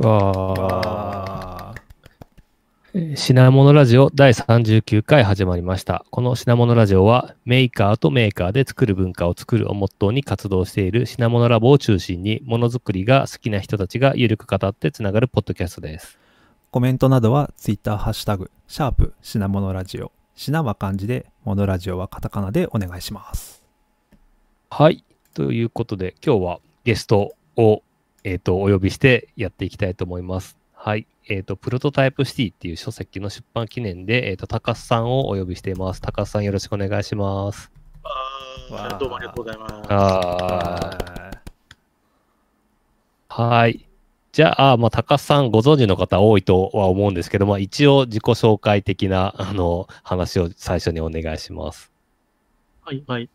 わえー品物ラジオ第39回始まりました。この品物ラジオはメーカーとメーカーで作る文化を作るをモットーに活動している品物ラボを中心にものづくりが好きな人たちがゆるく語ってつながるポッドキャストです。コメントなどはツイッターハッシュタグ、シャープ品物ラジオ。品は漢字で、モノラジオはカタカナでお願いします。はい。ということで今日はゲストを、えー、とお呼びしてやっていきたいと思います。はい。えっ、と、プロトタイプシティっていう書籍の出版記念で、えっ、と、高須さんをお呼びしています。高須さんよろしくお願いします。あどうもありがとうございます。はい。じゃあ、まあ、高須さんご存知の方多いとは思うんですけど、まあ、一応自己紹介的な、あの、話を最初にお願いします。はい、はい。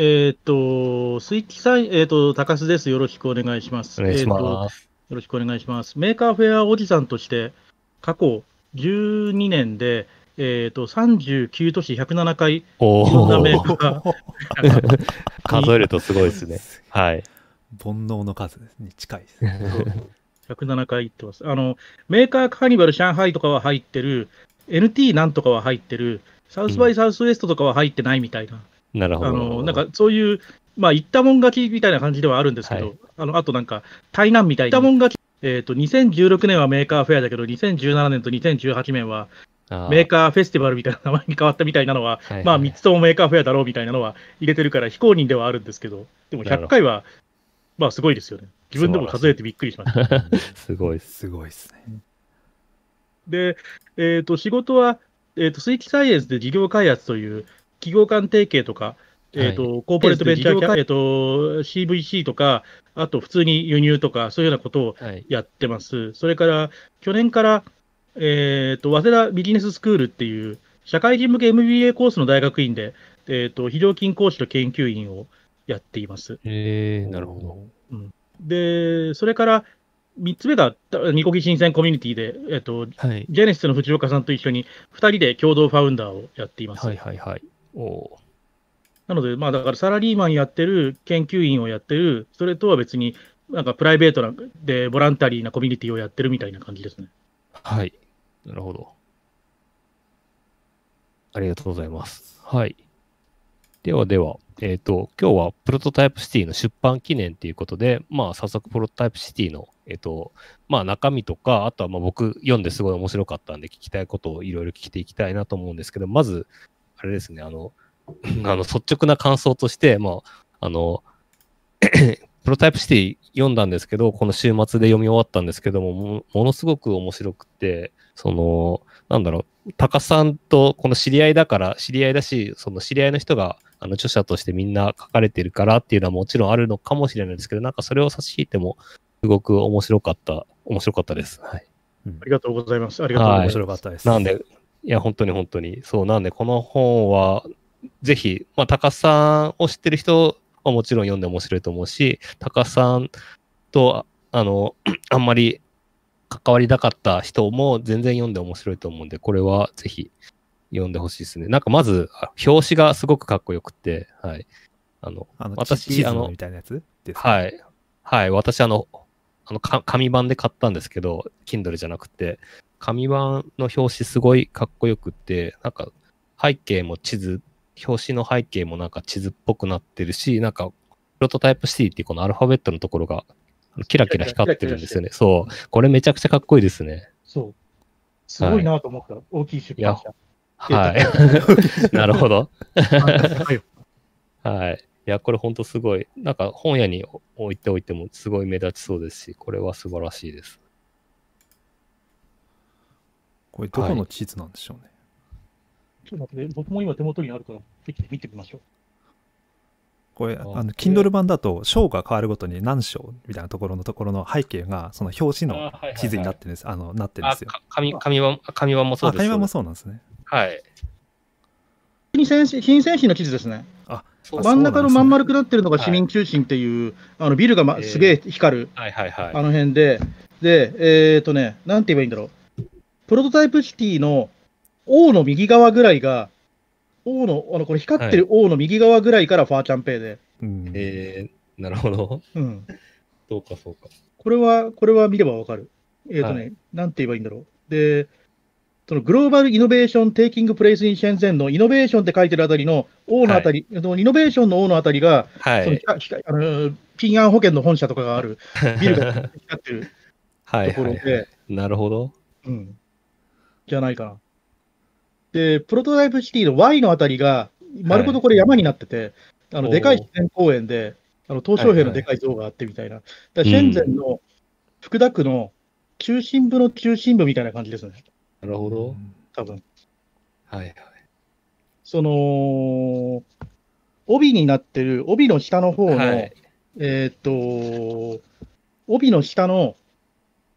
えーっと、スイッチさん、えーっと、高須です。よろしくお願いします。お願いしえーっとます。よろしくお願いします。 Maker Faire おじさんとして、過去12年で、えーっと、39都市107回、おいろんなメおーカー、数えるとすごいですね。はい。煩悩の数に近いですね。107回行ってます。あの、 Maker Carnival 上海とかは入ってる、NT なんとかは入ってる、 South by Southwest とかは入ってないみたいな。なるほど。あの、なんかそういう、まあ、言ったもん勝ちみたいな感じではあるんですけど、はいあの、あとなんか、台南みたいな、言ったもん勝ち、えっ、と、2016年は Maker Faire だけど、2017年と2018年は Maker Festival みたいな名前に変わったみたいなのは、はいまあ、3つとも Maker Faire だろうみたいなのは入れてるから、非公認ではあるんですけど、でもなるほど100回は、まあ、すごいですよね。自分でも数えてびっくりしました。すごいです。すごいですね。で、えっ、と、仕事は、えっ、と、スイッチサイエンスで事業開発という企業間提携とか、えっ、と、コーポレートベンチャーキャえっ、と、CVC とか、あと普通に輸入とか、そういうようなことをはい。やってます。それから、去年から、えっ、と、早稲田ビジネススクールっていう、社会人向け MBA コースの大学院で、えっ、と、非常勤講師と研究員をやっています。えー、なるほで、それから、3つ目が、ニコギ新鮮コミュニティで、えっ、と、ど。はい。ジェネシスの藤岡さんと一緒に2人で共同ファウンダーをやっています。はいはいはい。おなので、まあだからサラリーマンやってる、研究員をやってる、それとは別に、なんかプライベートなで、ボランタリーなコミュニティをやってるみたいな感じですね。はい。なるほど。ありがとうございます。はい。ではでは、えっ、と、今日はプロトタイプシティの出版記念ということで、まあ、早速プロトタイプシティの、えっ、と、まあ、中身とか、あとはまあ僕読んですごい面白かったんで、聞きたいことをいろいろ聞いていきたいなと思うんですけど、まず、あれですね、あの、あの率直な感想として、まあ、あの、プロタイプシティ読んだんですけど、この週末で読み終わったんですけども、もものすごく面白くて、その、なんだろう、高さんとこの知り合いだから、知り合いだし、その知り合いの人が、あの、著者としてみんな書かれてるからっていうのはもちろんあるのかもしれないですけど、なんかそれを差し引いても、すごく面白かった、面白かったです。はい。ありがとうございます。ありがとうござい面ます。白かったです。なんで、いや、本当に本当に。そう、なんで、この本は、ぜひ、まあ、高須さんを知ってる人はもちろん読んで面白いと思うし、高須さんと、あの、あんまり関わりなかった人も全然読んで面白いと思うんで、これはぜひ読んでほしいですね。なんかまず、あ表紙がすごくかっこよくて、はい。あの、あの私あのみたいなやつですか？はい。はい。私、あの、あの、か紙版で買ったんですけど、Kindle じゃなくて、紙版の表紙すごいかっこよくって、なんか背景も地図、表紙の背景もなんか地図っぽくなってるし、なんか、プロトタイプ C っていうこのアルファベットのところが、キラキラ光ってるんですよね。そう。これめちゃくちゃかっこいいですね。そう。すごいなと思った。大きい出版社。はい。なるほど。はいはい。いや、これほんとすごい。なんか本屋に置いておいてもすごい目立ちそうですし、これは素晴らしいです。これどこの地図なんでしょうね。ちょっと待って、僕も今手元にあるから、できて見てみましょう。これ、ああの、Kindle 版だと章が変わるごとに何章みたいなところのところの背景が、その表紙の地図になってるんです。あの、なってるんあ、ですよ。か紙、紙版、紙版もそうあ、です。会話もそそうなんですね。はい。新鮮新鮮市の地図ですね。あ、そう真ん中のまん丸くななってるのが市民中心っていう、あのビルが、まえーすげえ光る、はいはいはい。あの辺で、で、えっ、とね、なんて言えばいいんだろう。プロトタイプシティの O の右側ぐらいが、O の、あの、これ光ってる O の右側ぐらいから華強北で、うん。えー、なるほど。うん。そうかそうか。これは、これは見ればわかる。えっ、とね、なんて言えばいいんだろう。で、その Global Innovation Taking Place in Shenzhen のイノベーションって書いてるあたりの O のあたり、イノベーションの O のあたりが、そのはい。ひかあのピンアン保険の本社とかがあるビルが光ってる はいところで、はい。なるほど。うん。じゃないかな。で、プロトタイプシティの Y のあたりが、丸ごとこれ山になってて、あの、おーでかい自然公園で、あの、東小平のでかい像があってみたいな。だからシェンゼンの福田区の中心部の中心部みたいな感じですね。なるほど。多分。はいはい。その、帯になってる、帯の下の方の、はいえーっと、帯の下の、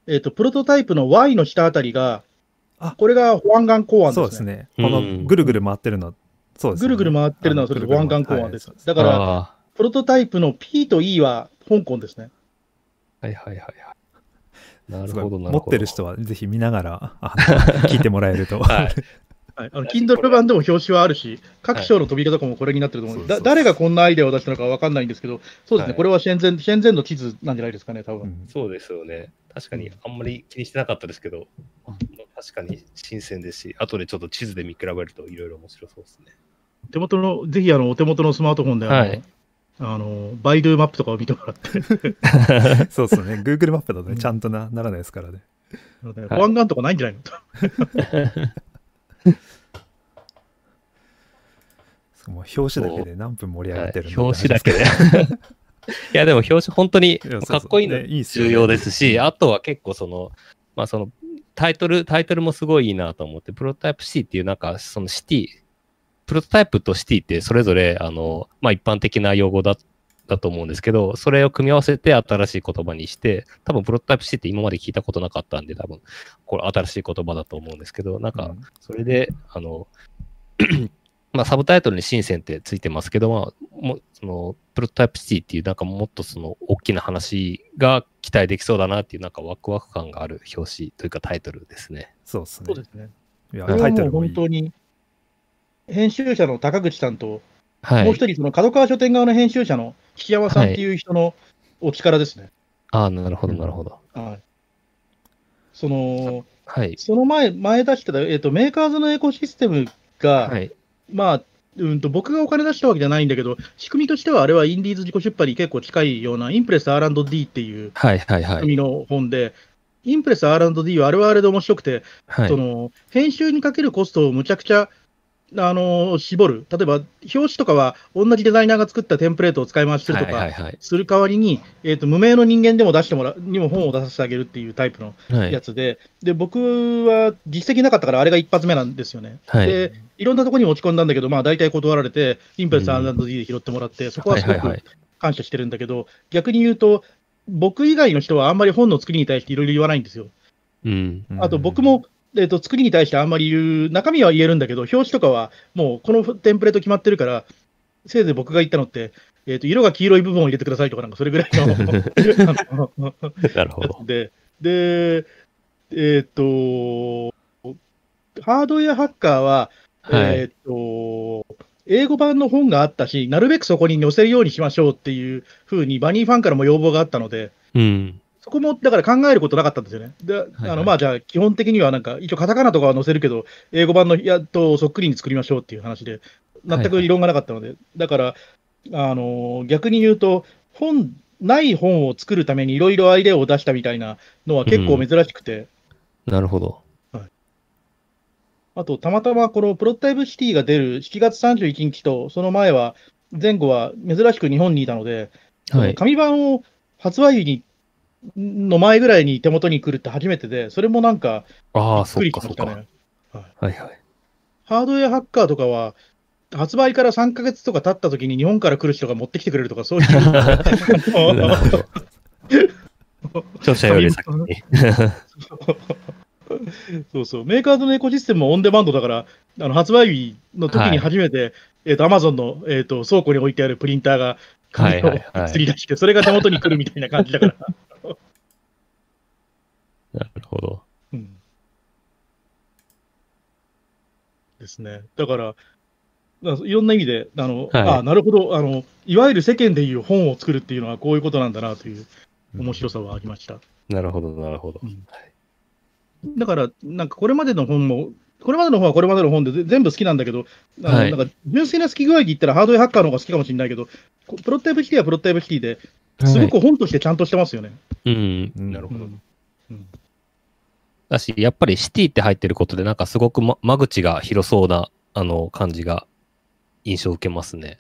えーっと、プロトタイプの Y の下あたりが、あこれが保安岸港湾そうでね。ですすね。うんこのぐるぐる回ってるの、そうですね。ぐるぐる回ってるのはそれで保安岸港湾です。だから、あプロトタイプの P と E は香港ですね。ーはいはいはいはい。なるほど、なるほど。持ってる人はぜひ見ながら 聞いてもらえると。はい。はい、あの Kindle 版でも表紙はあるし、各章の扉とかもこれになってると思う、はいそうそうだ誰がこんなアイデアを出したのかわかんないんですけど、そうですね、はいこれはシェンゼンシェンゼンの地図なんじゃないですかね、多分、うんそうですよね。確かにあんまり気にしてなかったですけど、確かに新鮮ですし、後でちょっと地図で見比べるといろいろ面白そうですね。手元の、ぜひあのお手元のスマートフォンであの、はいあのバイドゥマップとかを見てもらって、そうですね。Google マップだとうんね、ちゃんとなならないですからね。ね保安官とかないんじゃないの？と。そうもう表紙だけで何分盛り上がってるんだ表紙だけで。いや、でも表紙本当にかっこいいの重要ですし、あとは結構その、まあその、タイトル、タイトルもすごいいいなと思って、プロトタイプシティっていうなんか、そのシティ、プロトタイプとシティってそれぞれ、あの、まあ一般的な用語だだと思うんですけど、それを組み合わせて新しい言葉にして、多分プロトタイプシティって今まで聞いたことなかったんで、多分、これ新しい言葉だと思うんですけど、なんか、うん。それで、あの、まあ、サブタイトルに深センってついてますけど、まあ、もうその、プロトタイプシティっていう、なんかもっとその、大きな話が期待できそうだなっていう、なんかワクワク感がある表紙というかタイトルですね。そうですねそう。ですね。いやこれはもうタイトルもいい。本当に、編集者の高口さんと、はい。もう一人、その角川書店側の編集者の岸山さんっていう人のお力ですね。ああ、なるほど、なるほど。はい。その、はい。その前、前出してた、えっ、と、メーカーズのエコシステムが、はい。まあ、うんと、僕がお金出したわけじゃないんだけど、仕組みとしてはあれはインディーズ自己出版に結構近いような、インプレス R&D っていうはい、はい、はい。仕組みの本で、インプレス R&D はあれはあれで面白くて、はいそ。の編集にかけるコストをむちゃくちゃ、あの絞る。例えば、表紙とかは同じデザイナーが作ったテンプレートを使い回しするとか、はい、はい、する代わりに、えーと、無名の人間でも出してもらう、にも本を出させてあげるっていうタイプのはい。やつで、で、僕は実績なかったから、あれが一発目なんですよね。はい。で、いろんなところに持ち込んだんだけど、まあ、大体断られて、インプレス R&D で拾ってもらって、そこはすごはいはいはいく感謝してるんだけど、逆に言うと、僕以外の人はあんまり本の作りに対していろいろ言わないんですよ。うん。あと僕も、えっと作りに対してあんまり言う、中身は言えるんだけど、表紙とかはもうこのテンプレート決まってるから、せいぜい僕が言ったのって、えっと色が黄色い部分を入れてくださいとか、なんかそれぐらいのなるほど。で、で、えっ、と、ハードウェアハッカーは、はい。えっ、と、英語版の本があったし、なるべくそこに載せるようにしましょうっていうふうに、バニーファンからも要望があったので、うん。そこもだから考えることなかったんですよね。で、はいあのまあじゃあ、基本的にはなんか、一応カタカナとかは載せるけど、英語版のやっとそっくりに作りましょうっていう話で、全く異論がなかったので、だから、あの逆に言うと、本、ない本を作るためにいろいろアイデアを出したみたいなのは結構珍しくて、なるほど。あと、たまたまこのプロトタイプシティが出る7月31日と、その前は、前後は珍しく日本にいたので、はい。紙版を発売日にの前ぐらいに手元に来るって初めてで、それもなんか、ああ、びっくりそっか、そっ。ハードウェアハッカーとかは、発売から3ヶ月とか経った時に日本から来る人が持ってきてくれるとか、そういう。著者より先に。そうそう、メーカーズのエコシステムもオンデマンドだから、あの発売日の時に初めて、えっ、と、アマゾンの、えっ、と、倉庫に置いてあるプリンターが、はいはいはい釣り出して、それが手元に来るみたいな感じだから。なるほど。うんですね。だから、いろんな意味で、あの、はいあなるほど、あの、いわゆる世間でいう本を作るっていうのはこういうことなんだなという面白さはありました。なるほど、なるほど。うんだから、なんかこれまでの本も、これまでの本はこれまでの本でぜ全部好きなんだけど、あのはい。なんか純粋な好き具合で言ったらハードウェアハッカーの方が好きかもしれないけど、こプロトタイプシティはプロトタイプシティで、すごく本としてちゃんとしてますよね。うん、うんなるほど。うん。うん。だし、やっぱりシティって入ってることで、なんかすごく、ま、間口が広そうな、あの、感じが、印象を受けますね。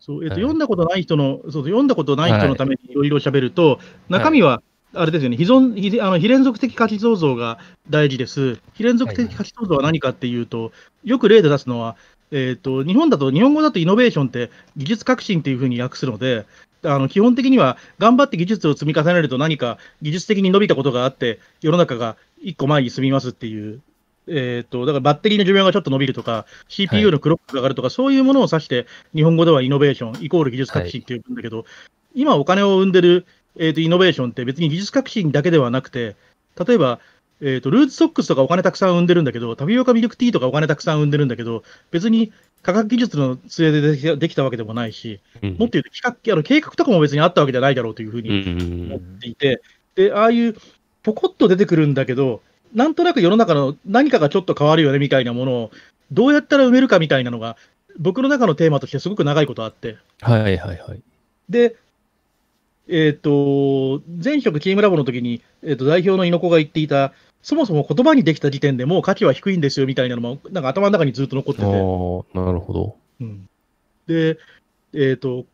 そうえっとはい。読んだことない人の、そう読んだことない人のためにいろいろ喋ると、中身は、あれですよね、非存非あの非連続的価値創造が大事です。非連続的価値創造は何かっていうと、よく例で出すのは、えっと日本だと、日本語だとイノベーションって技術革新っていうふうに訳すので、あの基本的には頑張って技術を積み重ねると何か技術的に伸びたことがあって、世の中が一個前に進みますっていう、えっとだからバッテリーの寿命がちょっと伸びるとか、CPU のクロックが上がるとか、そういうものを指して、日本語ではイノベーションイコール技術革新って呼ぶんだけど、今お金を生んでる、えー、とイノベーションって別に技術革新だけではなくて、例えば、えー、とルーツソックスとかお金たくさん生んでるんだけど、タピオカミルクティーとかお金たくさん生んでるんだけど、別に科学技術の末でできたできたわけでもないし、うんもっと言うと企画あの計画とかも別にあったわけじゃないだろうというふううに思っん。ていて、で、ああいうポコッと出てくるんだけど、なんとなく世の中の何かがちょっと変わるよねみたいなものを、どうやったら埋めるかみたいなのが、僕の中のテーマとしてすごく長いことあって、はいはいはい。で、えっ、と、前職チームラボの時に、えっ、と、代表の猪子が言っていた、そもそも言葉にできた時点でもう価値は低いんですよみたいなのも、なんか頭の中にずっと残ってああて、ー、なるほど。うんで、えっ、と、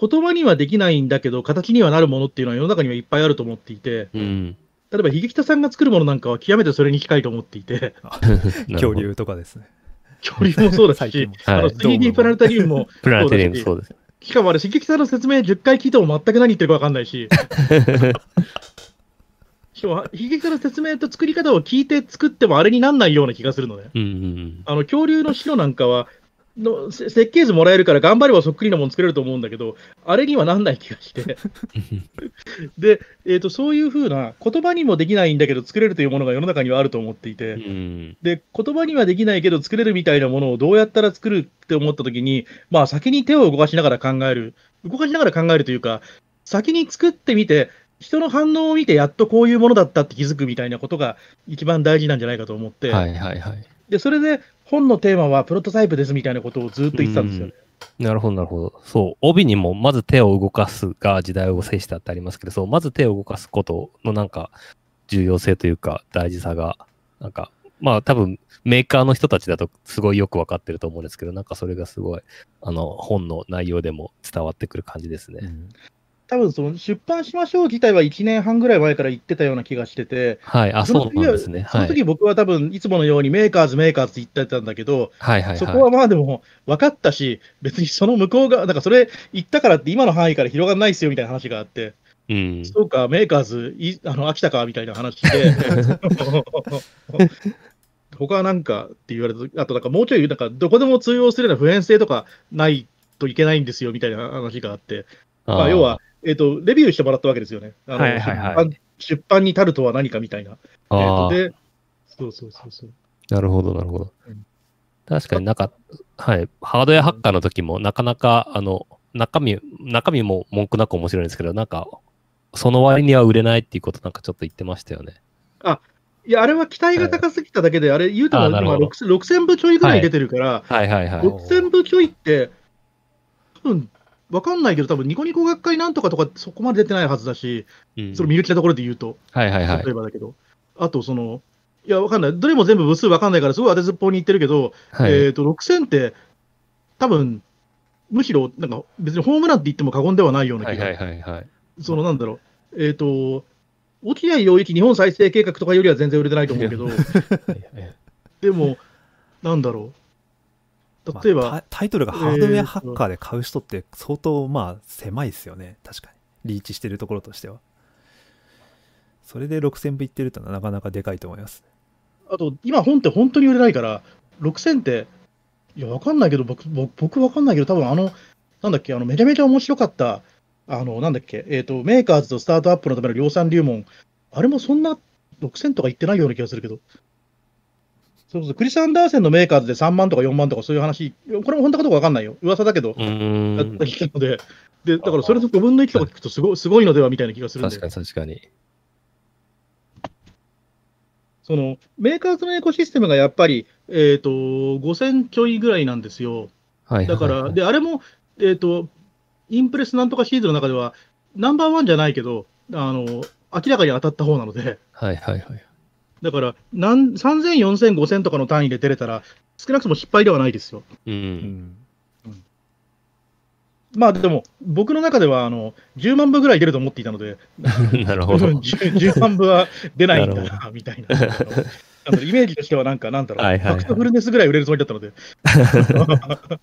言葉にはできないんだけど、形にはなるものっていうのは世の中にはいっぱいあると思っていて、うん。例えば、秀北さんが作るものなんかは極めてそれに近いと思っていて、恐竜とかですね。恐竜もそうだし 最近も、あのはい 3D プラネタリウムも、プラネタリウムそうです。しかもあれ、秀北さんの説明10回聞いても全く何言ってるか分かんないし、しかも、秀北さんの説明と作り方を聞いて作ってもあれになんないような気がするのね。うんうんあの恐竜の白なんかはのせ設計図もらえるから頑張ればそっくりなもの作れると思うんだけど、あれにはなんない気がして。で、えーと、そういうふうな言葉にもできないんだけど作れるというものが世の中にはあると思っていて。で、言葉にはできないけど作れるみたいなものをどうやったら作るって思ったときに、まあ先に手を動かしながら考える、動かしながら考えるというか、先に作ってみて、人の反応を見てやっとこういうものだったって気づくみたいなことが一番大事なんじゃないかと思って、はいはいはい。で、それで本のテーマはプロトタイプですみたいなことをずっと言ってたんですよね。なるほど、なるほど。そう、帯にもまず手を動かすが時代を制したってありますけど、そう、まず手を動かすことのなんか重要性というか大事さが、なんか、まあ多分メーカーの人たちだとすごいよくわかってると思うんですけど、なんかそれがすごい、あの、本の内容でも伝わってくる感じですね。うん多分その出版しましょう自体は1年半ぐらい前から言ってたような気がしてて、はい、あ、そうなんですね。そのはい。時僕は多分いつものように Makers、Makers って言ってたんだけど、はいはいはい。そこはまあでも分かったし、別にその向こうが、なんかそれ言ったからって今の範囲から広がらないですよみたいな話があって、うん。そうか、メーカーズ、いあの飽きたかみたいな話で、他はなんかって言われた、あとなんかもうちょい、なんかどこでも通用するような普遍性とかないといけないんですよみたいな話があって、まあ、要は、えっ、と、レビューしてもらったわけですよね。あのはいはいはい出版に足るとは何かみたいな。あー、えーで、そうそうそうそう。なるほど、なるほどうん。確かになんか、はい、ハードウェアハッカーの時もなかなか、あの、中身、中身も文句なく面白いんですけど、なんか、その割には売れないっていうことなんかちょっと言ってましたよね。いや、あれは期待が高すぎただけで、あれ言うても今あーなるほど6000 6000部ちょいぐらい出てるから、はいはいはい。6000部ちょいって、多分わかんないけど、多分ニコニコ学会なんとかとかそこまで出てないはずだし、うん。その見抜きなところで言うと、はいはいはい。例え。ばだけど、あとその、いや、わかんない、どれも全部部数わかんないから、すごい当てずっぽうに言ってるけど、はい。えっ、と、6000って、多分むしろ、なんか別にホームランって言っても過言ではないような気が、はいはいはいはい。そのなんだろう、えっ、と、落合陽一日本再生計画とかよりは全然売れてないと思うけど、でも、なんだろう、例えば、まあタタイトルがハードウェアハッカーで買う人って相当まあ狭いですよね。確かに。リーチしてるところとしては。それで6000部いってるとなかなかでかいと思います。あと、今本って本当に売れないから、6000って、いや、わかんないけど、僕、僕、僕わかんないけど、多分あの、なんだっけ、あの、めちゃめちゃ面白かった、あの、なんだっけ、えっ、と、メーカーズとスタートアップのための量産入門、あれもそんな6000とか言ってないような気がするけど、そうそう、クリス・アンダーセンのメーカーズで3万とか4万とかそういう話、これも本当かどうかわかんないよ。噂だけど、やった。りしたので、で、だからそれの5分の1とか聞くとすごい、すごいのではみたいな気がするんで確か。に確かに。そのメーカーズのエコシステムがやっぱり、えっ、と、5000ちょいぐらいなんですよ。はい。だから、はいで、あれも、えっ、と、インプレスなんとかシリーズの中では、ナンバーワンじゃないけど、あの、明らかに当たった方なので、はいはいはい。だから、なん3000、4000、5000とかの単位で出れたら、少なくとも失敗ではないですよ。う。うんん。まあでも、僕の中ではあの10万部ぐらい出ると思っていたので、なるほど。10, 10万部は出ないんだなみたいな。イメージとしてはなんか、なんだろう、はいはいはいファクトフルネスぐらい売れるつもりだったので、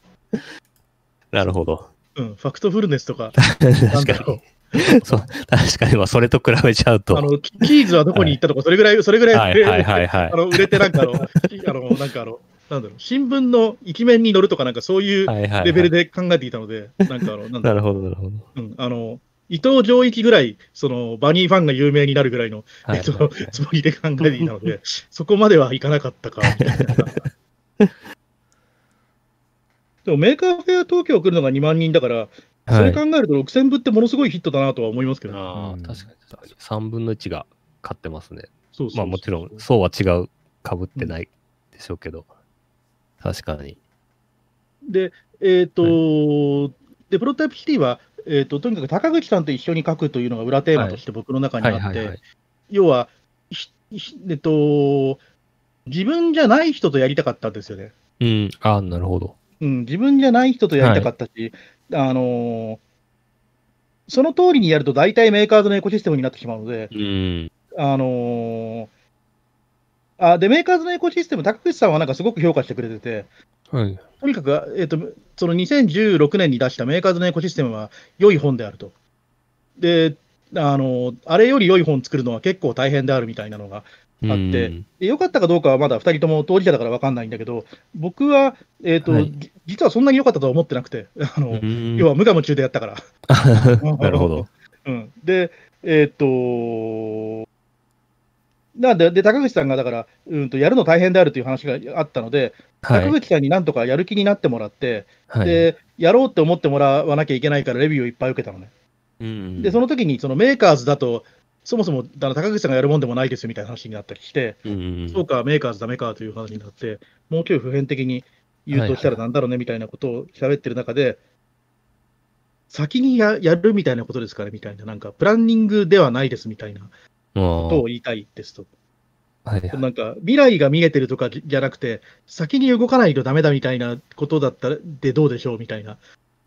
なるほど。うん、ファクトフルネスとか、確かに。そう、確かに、まあ、それと比べちゃうと。あのキキーズはどこに行ったとか、それぐらい、それぐらい、はいはいはいはいあ。の売れて、なんかあの、あのなんかあの、なんだろう、新聞の一面に載るとか、なんかそういうレベルで考えていたので、なんかあの、なんだろうなるほど、なるほど。うん、あの、伊藤穰一ぐらい、その、バニーファンが有名になるぐらいの、はいえっと、つもりで考えていたので、そこまではいかなかったか、みたいな。でも、 Maker Faire 東京来るのが2万人だから、そはいれ考えると6000部ってものすごいヒットだなとは思いますけど、ね、ああ、うん確かに確かに。3分の1が買ってますね。そうそうそうまあもちろん、そうは違う、かぶってないでしょうけど。確かに。で、えっ、と、で、プロトタイプシティは、えっ、と、とにかく高口さんと一緒に書くというのが裏テーマとして僕の中にあって、はいはいはい。要は、ひひえっと、自分じゃない人とやりたかったんですよね。うん。ああ、なるほど。うん、自分じゃない人とやりたかったし、あのーその通りにやると大体メーカーズのエコシステムになってしまうので、うん。あのーあで、メーカーズのエコシステム、高口さんはなんかすごく評価してくれてて、はい。とにかく、えっとその2016年に出したメーカーズのエコシステムは良い本であると。で、あのあれより良い本作るのは結構大変であるみたいなのがあってで良かったかどうかはまだ2人とも当事者だから分かんないんだけど、僕は、えっとはいじ実はそんなに良かったとは思ってなくて、あのうん要は無我夢中でやったから。なるほど。うん、で、えーっと、なんで、で、高口さんがだから、うんと、やるの大変であるという話があったので、はい。高口さんになんとかやる気になってもらって、はい。で、やろうって思ってもらわなきゃいけないから、レビューをいっぱい受けたのね。うんで、その時に、そのメーカーズだと、そもそもあの高口さんがやるもんでもないですよみたいな話になったりして、うんそうか、メーカーズダメかという話になって、もうちょい普遍的に言うとしたらなんだろうねみたいなことを喋ってる中で、先にややるみたいなことですかねみたいな、なんかプランニングではないですみたいなことを言いたいですと。はいはいなんか未来が見えてるとかじゃなくて、先に動かないとダメだみたいなことだったらでどうでしょうみたいな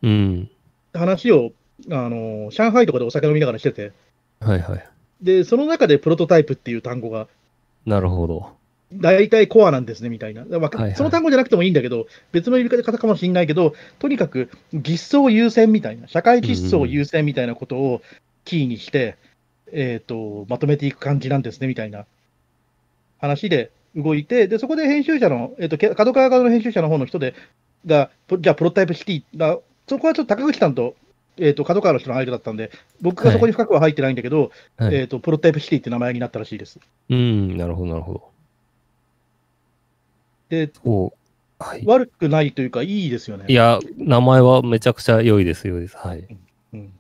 うん。話を、あの上海とかでお酒飲みながらしてて、はいはい。で、その中でプロトタイプっていう単語がなるほど。大体コアなんですねみたいな、まあはいはい。その単語じゃなくてもいいんだけど、別の言い方かもしれないけど、とにかく実装優先みたいな、社会実装優先みたいなことをキーにして、えー、とまとめていく感じなんですねみたいな。話で動いて、でそこで編集者の、えー、とけ角川側の編集者の方の人でが、ぽじゃあ、プロトタイプシティが、そこはちょっと高口さんと,、えー、と角川の人の間だったんで、僕がそこに深くは入ってないんだけど、はいえー、とプロトタイプシティって名前になったらしいです。うん。なるほど、なるほど。でおはい。悪くないというか、いいですよね。いや、名前はめちゃくちゃ良いです、良いです。はい。うん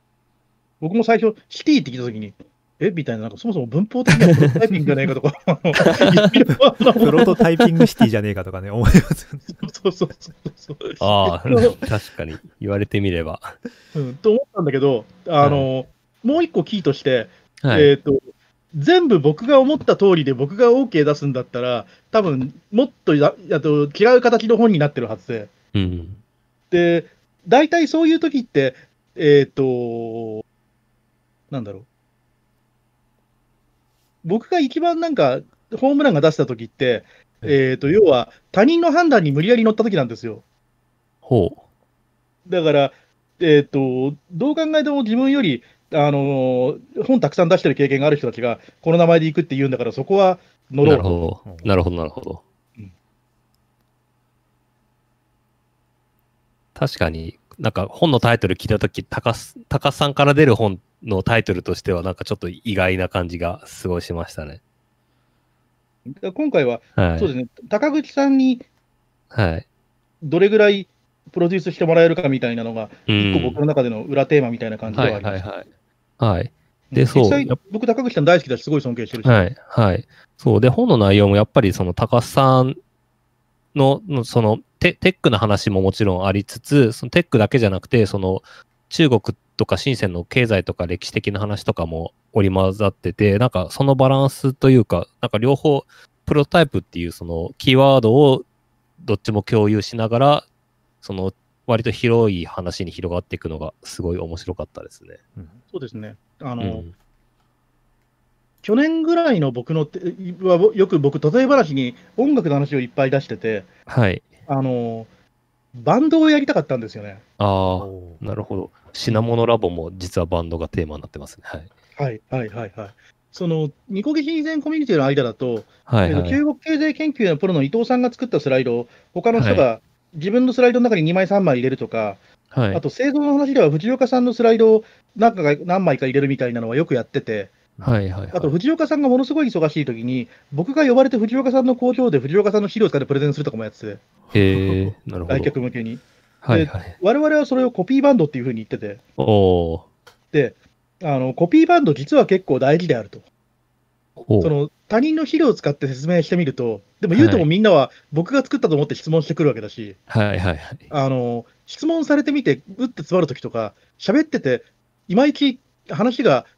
僕も最初、シティって聞いたときに、えみたいな、なんかそもそも文法的にはプロトタイピングじゃないかとか、プロトタイピングシティじゃねえかとかね、思いますよね。そうそうそうそう。ああ、えっと確かに。言われてみれば。うん、と思ったんだけど、あの、もう一個キーとして、はい。えっ、と、全部僕が思った通りで僕が OK 出すんだったら、多分もっとやあと違う形の本になってるはずで、うん。で、大体そういう時って、えっ、と、なんだろう。僕が一番なんか、ホームランが出した時って、えっ、と、要は他人の判断に無理やり乗った時なんですよ。ほだから、えっ、と、どう考えても自分より、あのー本たくさん出してる経験がある人たちが、この名前で行くって言うんだから、そこはう。乗ろうと。なるほど。なるほど、なるほどうん。確かに、なんか本のタイトル聞いたとき、高須さんから出る本のタイトルとしては、なんかちょっと意外な感じがすごいしましたね。今回は、はい。そうですね、高口さんにはい。どれぐらいプロデュースしてもらえるかみたいなのが、うん一個僕の中での裏テーマみたいな感じでははいあります。はいはい。はい。でそう僕、高口さん大好きだし、すごい尊敬してるし。はい、はい。そう。で、本の内容もやっぱりその高須さんの、のそのテテックな話ももちろんありつつ、そのテックだけじゃなくて、その中国とか深センの経済とか歴史的な話とかも織り交ざってて、なんかそのバランスというか、なんか両方、プロトタイプっていうそのキーワードをどっちも共有しながら、その割と広い話に広がっていくのがすごい面白かったですね。うんそうですね。あの、うん。去年ぐらいの僕のては、よく僕、例え話に音楽の話をいっぱい出してて、はい。あの、バンドをやりたかったんですよね。ああ、なるほど。品物ラボも実はバンドがテーマになってますね。はい。はい、はい、はい、はい。その、ニコギシ前コミュニティの間だと、はい、はい。中国経済研究のプロの伊藤さんが作ったスライドを、他の人が自分のスライドの中に2枚、3枚入れるとか、はいあ。と製造の話では藤岡さんのスライドを何かが何枚か入れるみたいなのはよくやってて、はい、はい。あと藤岡さんがものすごい忙しい時に、僕が呼ばれて藤岡さんの工場で藤岡さんの資料を使ってプレゼンするとかもやってて、へえ、なるほど。来客向けに。はい、はい。我々はそれをコピーバンドっていうふうに言ってて、おーで、あのコピーバンド実は結構大事であると。おその他人の資料を使って説明してみると、でも言うてもみんなは僕が作ったと思って質問してくるわけだし、はい、はい、はい。あの質問されてみて、うって詰まるときとか、喋ってて、いまいち話がふ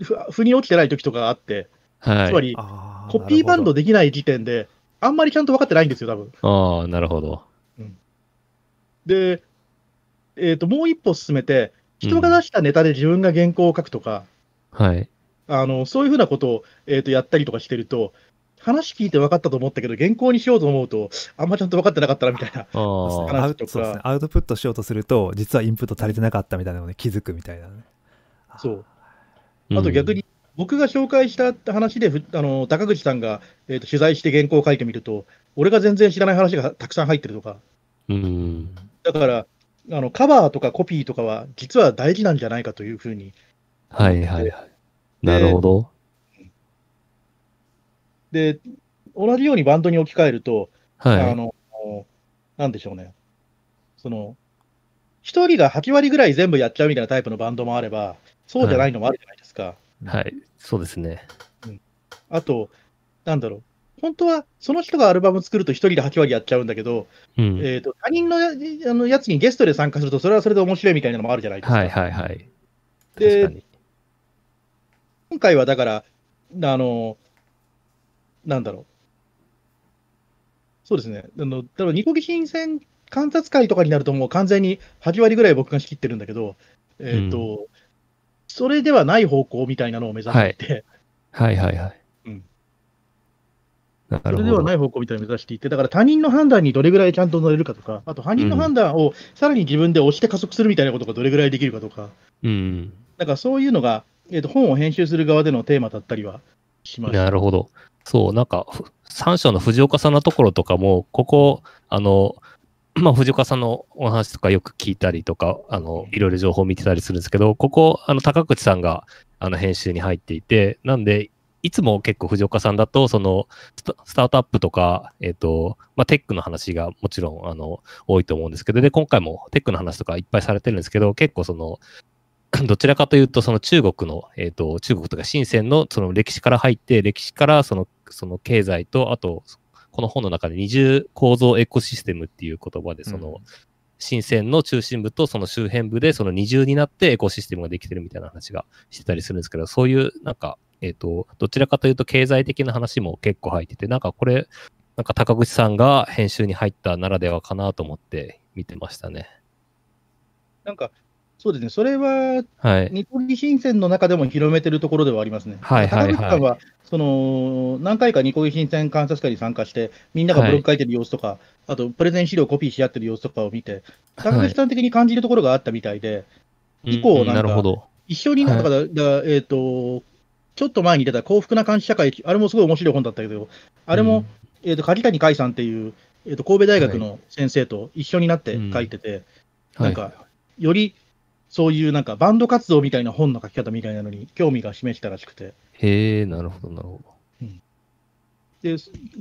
腑に落ちてないときとかがあって、はい。つまりコピーバンドできない時点で、あんまりちゃんと分かってないんですよ、多分。ああ、なるほど。で、えーと、もう一歩進めて、人が出したネタで自分が原稿を書くとか、はい。あのそういうふうなことを、えー、とやったりとかしてると、話聞いて分かったと思ったけど、原稿にしようと思うと、あんまちゃんと分かってなかったなみたいな。話とか。アウトそうですね。アウトプットしようとすると実はインプット足りてなかったみたいなのに気づくみたいなね。そうあと逆に、僕が紹介した話で、ふあの高口さんが、えーと取材して原稿を書いてみると、俺が全然知らない話がたくさん入ってるとか、うん。うん。だから、あのカバーとかコピーとかは、実は大事なんじゃないかというふうに。はい、はい、はい。なるほど。で、同じようにバンドに置き換えると、はい。あの、なんでしょうね。その、一人が8割ぐらい全部やっちゃうみたいなタイプのバンドもあれば、そうじゃないのもあるじゃないか。はい。そうですね。あと、なんだろう。本当は、その人がアルバム作ると一人で8割やっちゃうんだけど、うん。えー、と他人のやあのやつにゲストで参加すると、それはそれで面白いみたいなのもあるじゃないですか。はい、はい、はい。で。今回はだから、あの、なんだろう。そうですね。あの、多分ニコギ新鮮観察会とかになると、もう完全に8割ぐらい僕が仕切ってるんだけど、えっ、と、それではない方向みたいなのを目指していて、はい、はい、はい。うんなるほど。それではない方向みたいなのを目指していて、だから他人の判断にどれぐらいちゃんと乗れるかとか、あと他人の判断をさらに自分で押して加速するみたいなことがどれぐらいできるかとか、うん。だからそういうのが、えー、と本を編集する側でのテーマだったりはしました。なるほど。そう、なんか、ふ三章の藤岡さんのところとかも、ここ、あの、まあ、藤岡さんのお話とかよく聞いたりとか、あの、いろいろ情報を見てたりするんですけど、ここ、あの、高口さんが、あの、編集に入っていて、なんで、いつも結構藤岡さんだと、その、スタートアップとか、えっ、と、まあ、テックの話がもちろん、あの、多いと思うんですけど、で、今回もテックの話とかいっぱいされてるんですけど、結構その、どちらかというと、その中国の、えっ、と、中国とか深センのその歴史から入って、歴史からその、その経済と、あと、この本の中で二重構造エコシステムっていう言葉で、その、深センの中心部とその周辺部でその二重になってエコシステムができてるみたいな話がしてたりするんですけど、そういうなんか、えっ、と、どちらかというと経済的な話も結構入ってて、なんかこれ、なんか高口さんが編集に入ったならではかなと思って見てましたね。なんか、そうですね、それは、はい。ニコギ新鮮の中でも広めてるところではありますね。はいはいはい。高口さんは、その、何回かニコギ新鮮観察会に参加して、みんながブログ書いてる様子とか、あと、プレゼン資料をコピーし合ってる様子とかを見て、高口さん的に感じるところがあったみたいで、以降うんなんかなるほど。一緒になんかだ、だえっ、と、ちょっと前に出た幸福な監視社会、あれもすごい面白い本だったけど、あれも、えっ、と、梶谷海さんっていう、えっ、と、神戸大学の先生と一緒になって書いてて、うん、なんか、より、そういうなんかバンド活動みたいな本の書き方みたいなのに興味が示したらしくて、へえ、なるほど、なるほで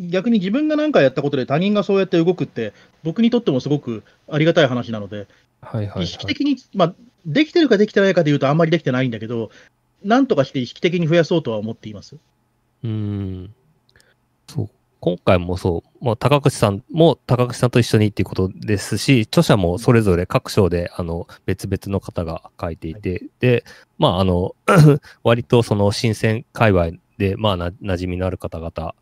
逆に自分が何かやったことで他人がそうやって動くって、僕にとってもすごくありがたい話なので、ど。はいはい、はい。意識的に、まあ、できてるかできてないかでいうとあんまりできてないんだけど、なんとかして意識的に増やそうとは思っています。うーん。そう。今回もそう、まあ、高口さんも高口さんと一緒にっていうことですし、著者もそれぞれ各章で、あの、別々の方が書いていて、で、まあ、あの、割とその新鮮界隈で、まあな、馴染みのある方々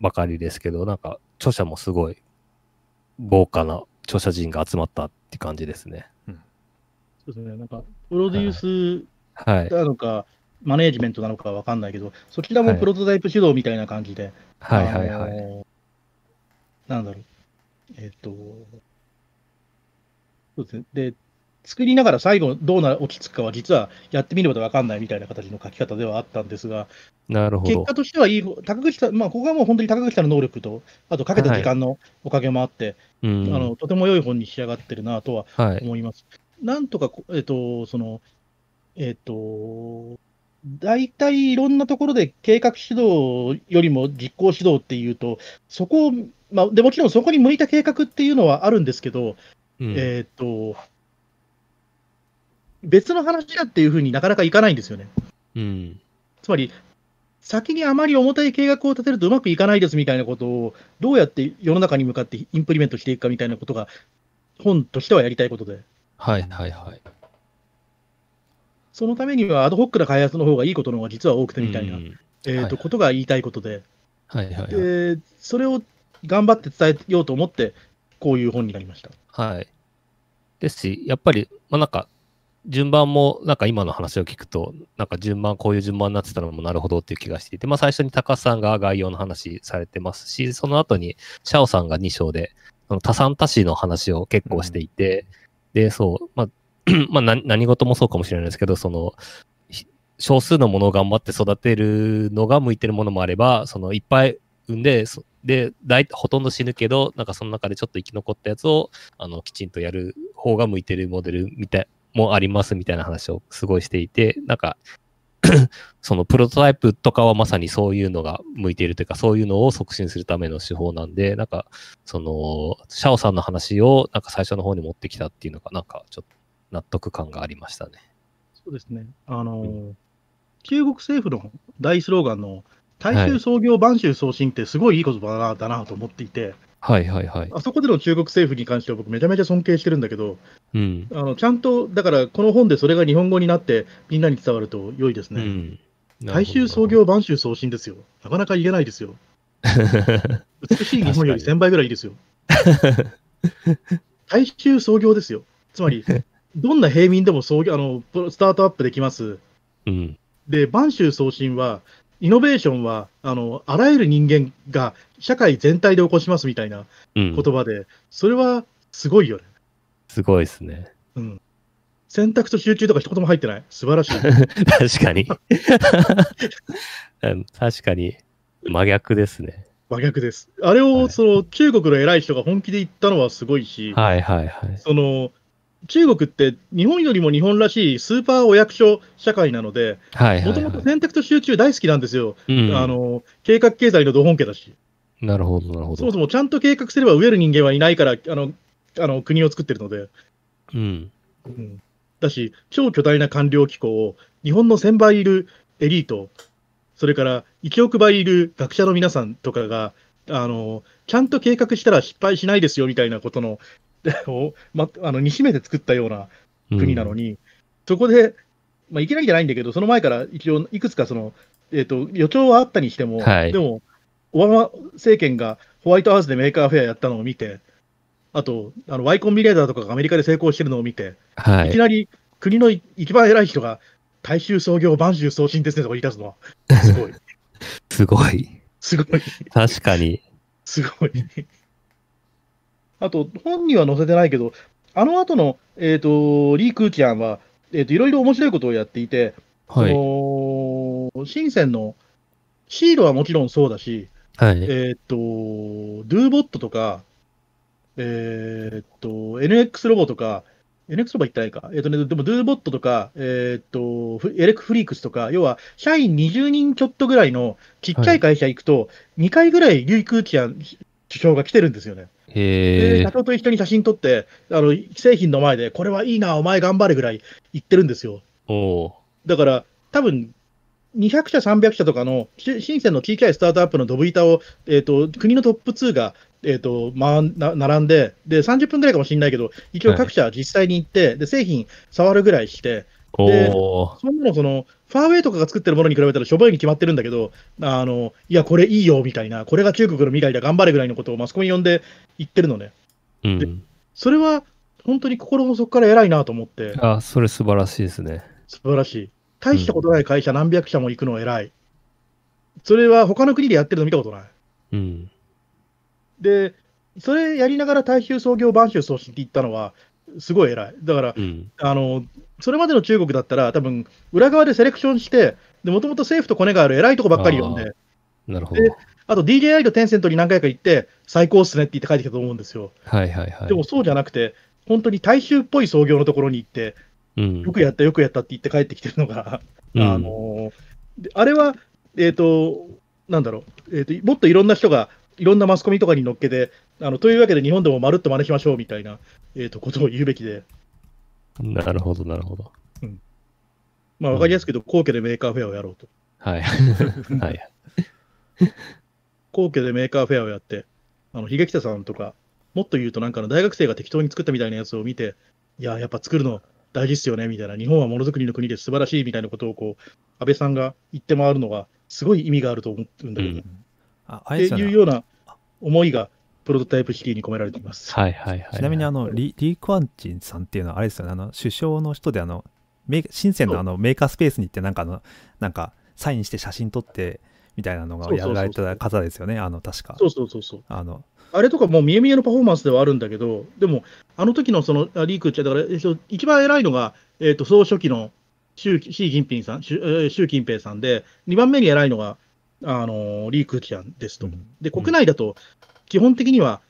ばかりですけど、なんか、著者もすごい豪華な著者陣が集まったって感じですね。そうですね。なんか、プロデュースはい。なのか、マネージメントなのかわかんないけど、そちらもプロトタイプ指導みたいな感じで、はいはいはい。あのーなんだろう。えっ、と、そうですね。で、作りながら最後どうな落ち着くかは実はやってみればわかんないみたいな形の書き方ではあったんですが、なるほど結果。としてはいい方、高口さん、まあ、ここはもう本当に高口さんの能力と、あとかけた時間のおかげもあって、うん。あのとても良い本に仕上がってるなとははい。思います。なんとかこ、えっ、と、その、えっ、と、大体いろんなところで計画指導よりも実行指導っていうと、そこを、まあ、でもちろんそこに向いた計画っていうのはあるんですけど、うんえっ、と、別の話だっていうふうになかなかいかないんですよね。うん。つまり、先にあまり重たい計画を立てるとうまくいかないですみたいなことを、どうやって世の中に向かってインプリメントしていくかみたいなことが、本としてはやりたいことで。はいはいはい。そのためにはアドホックな開発の方がいいことの方が実は多くてみたいな、うんえーとはいことが言いたいことで、はいはいはい。でそれを頑張って伝えようと思って、こういう本になりました。はい。ですし、やっぱり、まあなんか、順番も、なんか今の話を聞くと、なんか順番、こういう順番になってたのもなるほどっていう気がしていて、まあ最初に高須さんが概要の話されてますし、その後にシャオさんが2章で、その多産多死の話を結構していて、で、そう、まあ、まあ何事もそうかもしれないですけど、その、少数のものを頑張って育てるのが向いてるものもあれば、そのいっぱい産んで、で、大ほとんど死ぬけど、なんかその中でちょっと生き残ったやつを、あの、きちんとやる方が向いてるモデルみたい、もありますみたいな話をすごいしていて、なんか、そのプロトタイプとかはまさにそういうのが向いているというか、そういうのを促進するための手法なんで、なんか、その、シャオさんの話をなんか最初の方に持ってきたっていうのが、なんかちょっと納得感がありましたね。そうですね。あのーう中国政府の大スローガンの大衆創業、播州創新ってすごいいい言葉だなだなと思っていて、はいはいはい。あそこでの中国政府に関しては僕めちゃめちゃ尊敬してるんだけど、うん。あのちゃんと、だからこの本でそれが日本語になってみんなに伝わると良いですね。うん。大衆創業、播州創新ですよ。なかなか言えないですよ。美しい日本より1000倍ぐらいいいですよ。大衆創業ですよ。つまり、どんな平民でも創業あのスタートアップできます。うん。で、播州創新は、イノベーションはあのあらゆる人間が社会全体で起こしますみたいなうん。言葉で、それはすごいよね。すごいですね。うん。選択と集中とか一言も入ってない。素晴らしい。確かに。う ん確かに、真逆ですね。真逆です。あれを、はいその中国の偉い人が本気で言ったのはすごいし、はいはいはい。その中国って日本よりも日本らしいスーパーお役所社会なので、もともとはい。選択と集中大好きなんですよ。うんあの計画経済のど本家だし、なるほど、なるほど。そもそもちゃんと計画すれば飢える人間はいないから、あのあの国を作ってるので、うん。うんだし、超巨大な官僚機構を日本の1000倍いるエリート、それから1億倍いる学者の皆さんとかが、あのちゃんと計画したら失敗しないですよみたいなことの、をま、あのにしめて作ったような国なのに、そこで、まあ、いきなりじゃないんだけど、その前から一応、いくつかその、えー、と予兆はあったにしても、はいでも、オバマ政権がホワイトハウスで Maker Faire やったのを見て、あと、あの Y コンビネーターとかがアメリカで成功してるのを見て、はいい。きなり国の一番偉い人が、大衆創業、万衆創新ですねとか言い出すのは、すごい、すごい。すごい、確かに。すごい。あと、本には載せてないけど、あの後の、えっ、と、リー・クーチアンは、えっ、と、いろいろ面白いことをやっていて、はい。深センのシードはもちろんそうだし、はい。えっ、と、ドゥーボットとか、えっ、と、NX ロボとか、NX ロボ言ってないか。えっ、とね、でも、ドゥーボットとか、えっ、と、フエレクフリークスとか、要は、社員20人ちょっとぐらいのちっちゃい会社行くと、2回ぐらいリュイ・クーチアン首相が来てるんですよね。え社。長と一緒に写真撮って、あの、製品の前で、これはいいな、お前頑張れぐらい言ってるんですよ。おーだから、多分200社、300社とかの、し深センの小さいスタートアップのドブ板を、えっ、と、国のトップ2が、えっ、と、まな、並んで、で、30分ぐらいかもしれないけど、一応各社実際に行って、で、製品触るぐらいして、おおそんなの、その、ファーウェイとかが作ってるものに比べたらしょぼいに決まってるんだけど、あの、いや、これいいよ、みたいな、これが中国の未来だ、頑張れぐらいのことをマスコミ呼んで言ってるのね。ー。うん。それは、本当に心の底から偉いなと思って、あ、それ素晴らしいですね。素晴らしい。大したことない会社何百社も行くの偉い。それは他の国でやってるの見たことない。うん。で、それやりながら大衆創業、播州創新って言ったのは、すごい偉い。だから、うん。あの、それまでの中国だったら、多分裏側でセレクションして、もともと政府とコネがある偉いとこばっかり呼んで、なるほどで。あと DJI とテンセントに何回か行って、最高っすねって言って帰ってきたと思うんですよ。はいはいはい。でもそうじゃなくて、本当に大衆っぽい創業のところに行って、うん、よくやった、よくやったって言って帰ってきてるのが、うんあのであれは、えっ、と、なんだろう、えーと、もっといろんな人が、いろんなマスコミとかに乗っけて、あのというわけで日本でもまるっと真似しましょうみたいな、えー、とことを言うべきで、なるほど、なるほど。まあ、わかりやすく言うと、皇居でメーカーフェアをやろうと。はい。はい。皇居でメーカーフェアをやって、あの、ヒゲキタさんとか、もっと言うとなんかの大学生が適当に作ったみたいなやつを見て、いや、やっぱ作るの大事っすよね、みたいな、日本はものづくりの国で素晴らしいみたいなことを、こう、安倍さんが言って回るのが、すごい意味があると思うんだけど、うんああっていうような思いが、プロトタイプシティに込められています。はいはいはい。ちなみにあのリリー・クワンチンさんっていうのはあれですよねあの首相の人であの深センのあのメーカースペースに行ってなんかあのなんかサインして写真撮ってみたいなのがやられてた方ですよねあの確かそうそうそうそう。あのあれとかもう見え見えのパフォーマンスではあるんだけど、でも、あの時のそのあリークっちゃ、だから、えっと一番偉いのが、えっと総書記の習習近平さん、習えー習近平さんで、2番目に偉いのが、あのーリークちゃんですと。うんで、国内だと、基本的には、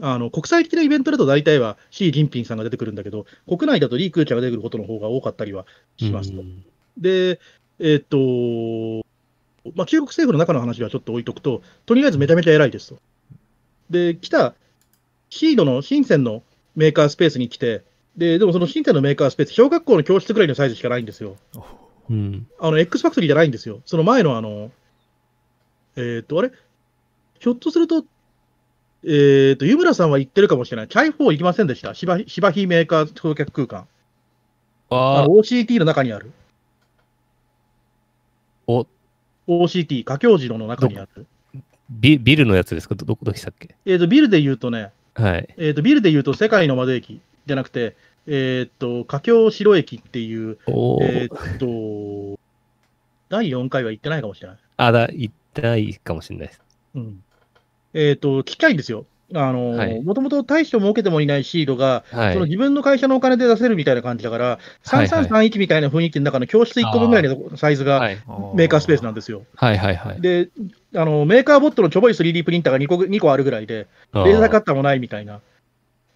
あの国際的なイベントだと大体はシー・ジンピンさんが出てくるんだけど、国内だとリー・クーチャーが出てくることの方が多かったりはしますと。うんで、えっと、まあ、中国政府の中の話はちょっと置いとくと、とりあえずめちゃめちゃ偉いですと。で、来たシードの深センのメーカースペースに来て、ででもその深センのメーカースペース、小学校の教室ぐらいのサイズしかないんですよ。うん。あの、X ファクトリーじゃないんですよ。その前のあの、えっ、と、あれ？ひょっとすると、えっ、と、湯村さんは言ってるかもしれない。チャイフォー行きませんでした？芝芝生メーカー橋脚空間。ああの OCT の中にある。お OCT、華僑寺の中にある。ビビルのやつですか？ど、どこでしたっけ？えっ、と、ビルで言うとね、はい。えっ、と、ビルで言うと世界の窓駅じゃなくて、えっ、と、華僑城駅っていう、おえーっ、と、第4回は行ってないかもしれない。あ、だ、言ってないかもしれないです。うん。えっ、と、ちっちゃいんですよ。あのはいもともと大して儲けてもいないシードが、はい。その自分の会社のお金で出せるみたいな感じだから、はいはい3331みたいな雰囲気の中の教室1個分ぐらいのサイズがはいメーカースペースなんですよ。はいはいはい。で、あのメーカーボットのちょぼい 3D プリンターが2個 ,2 個あるぐらいで、レーザーカッターもないみたいな、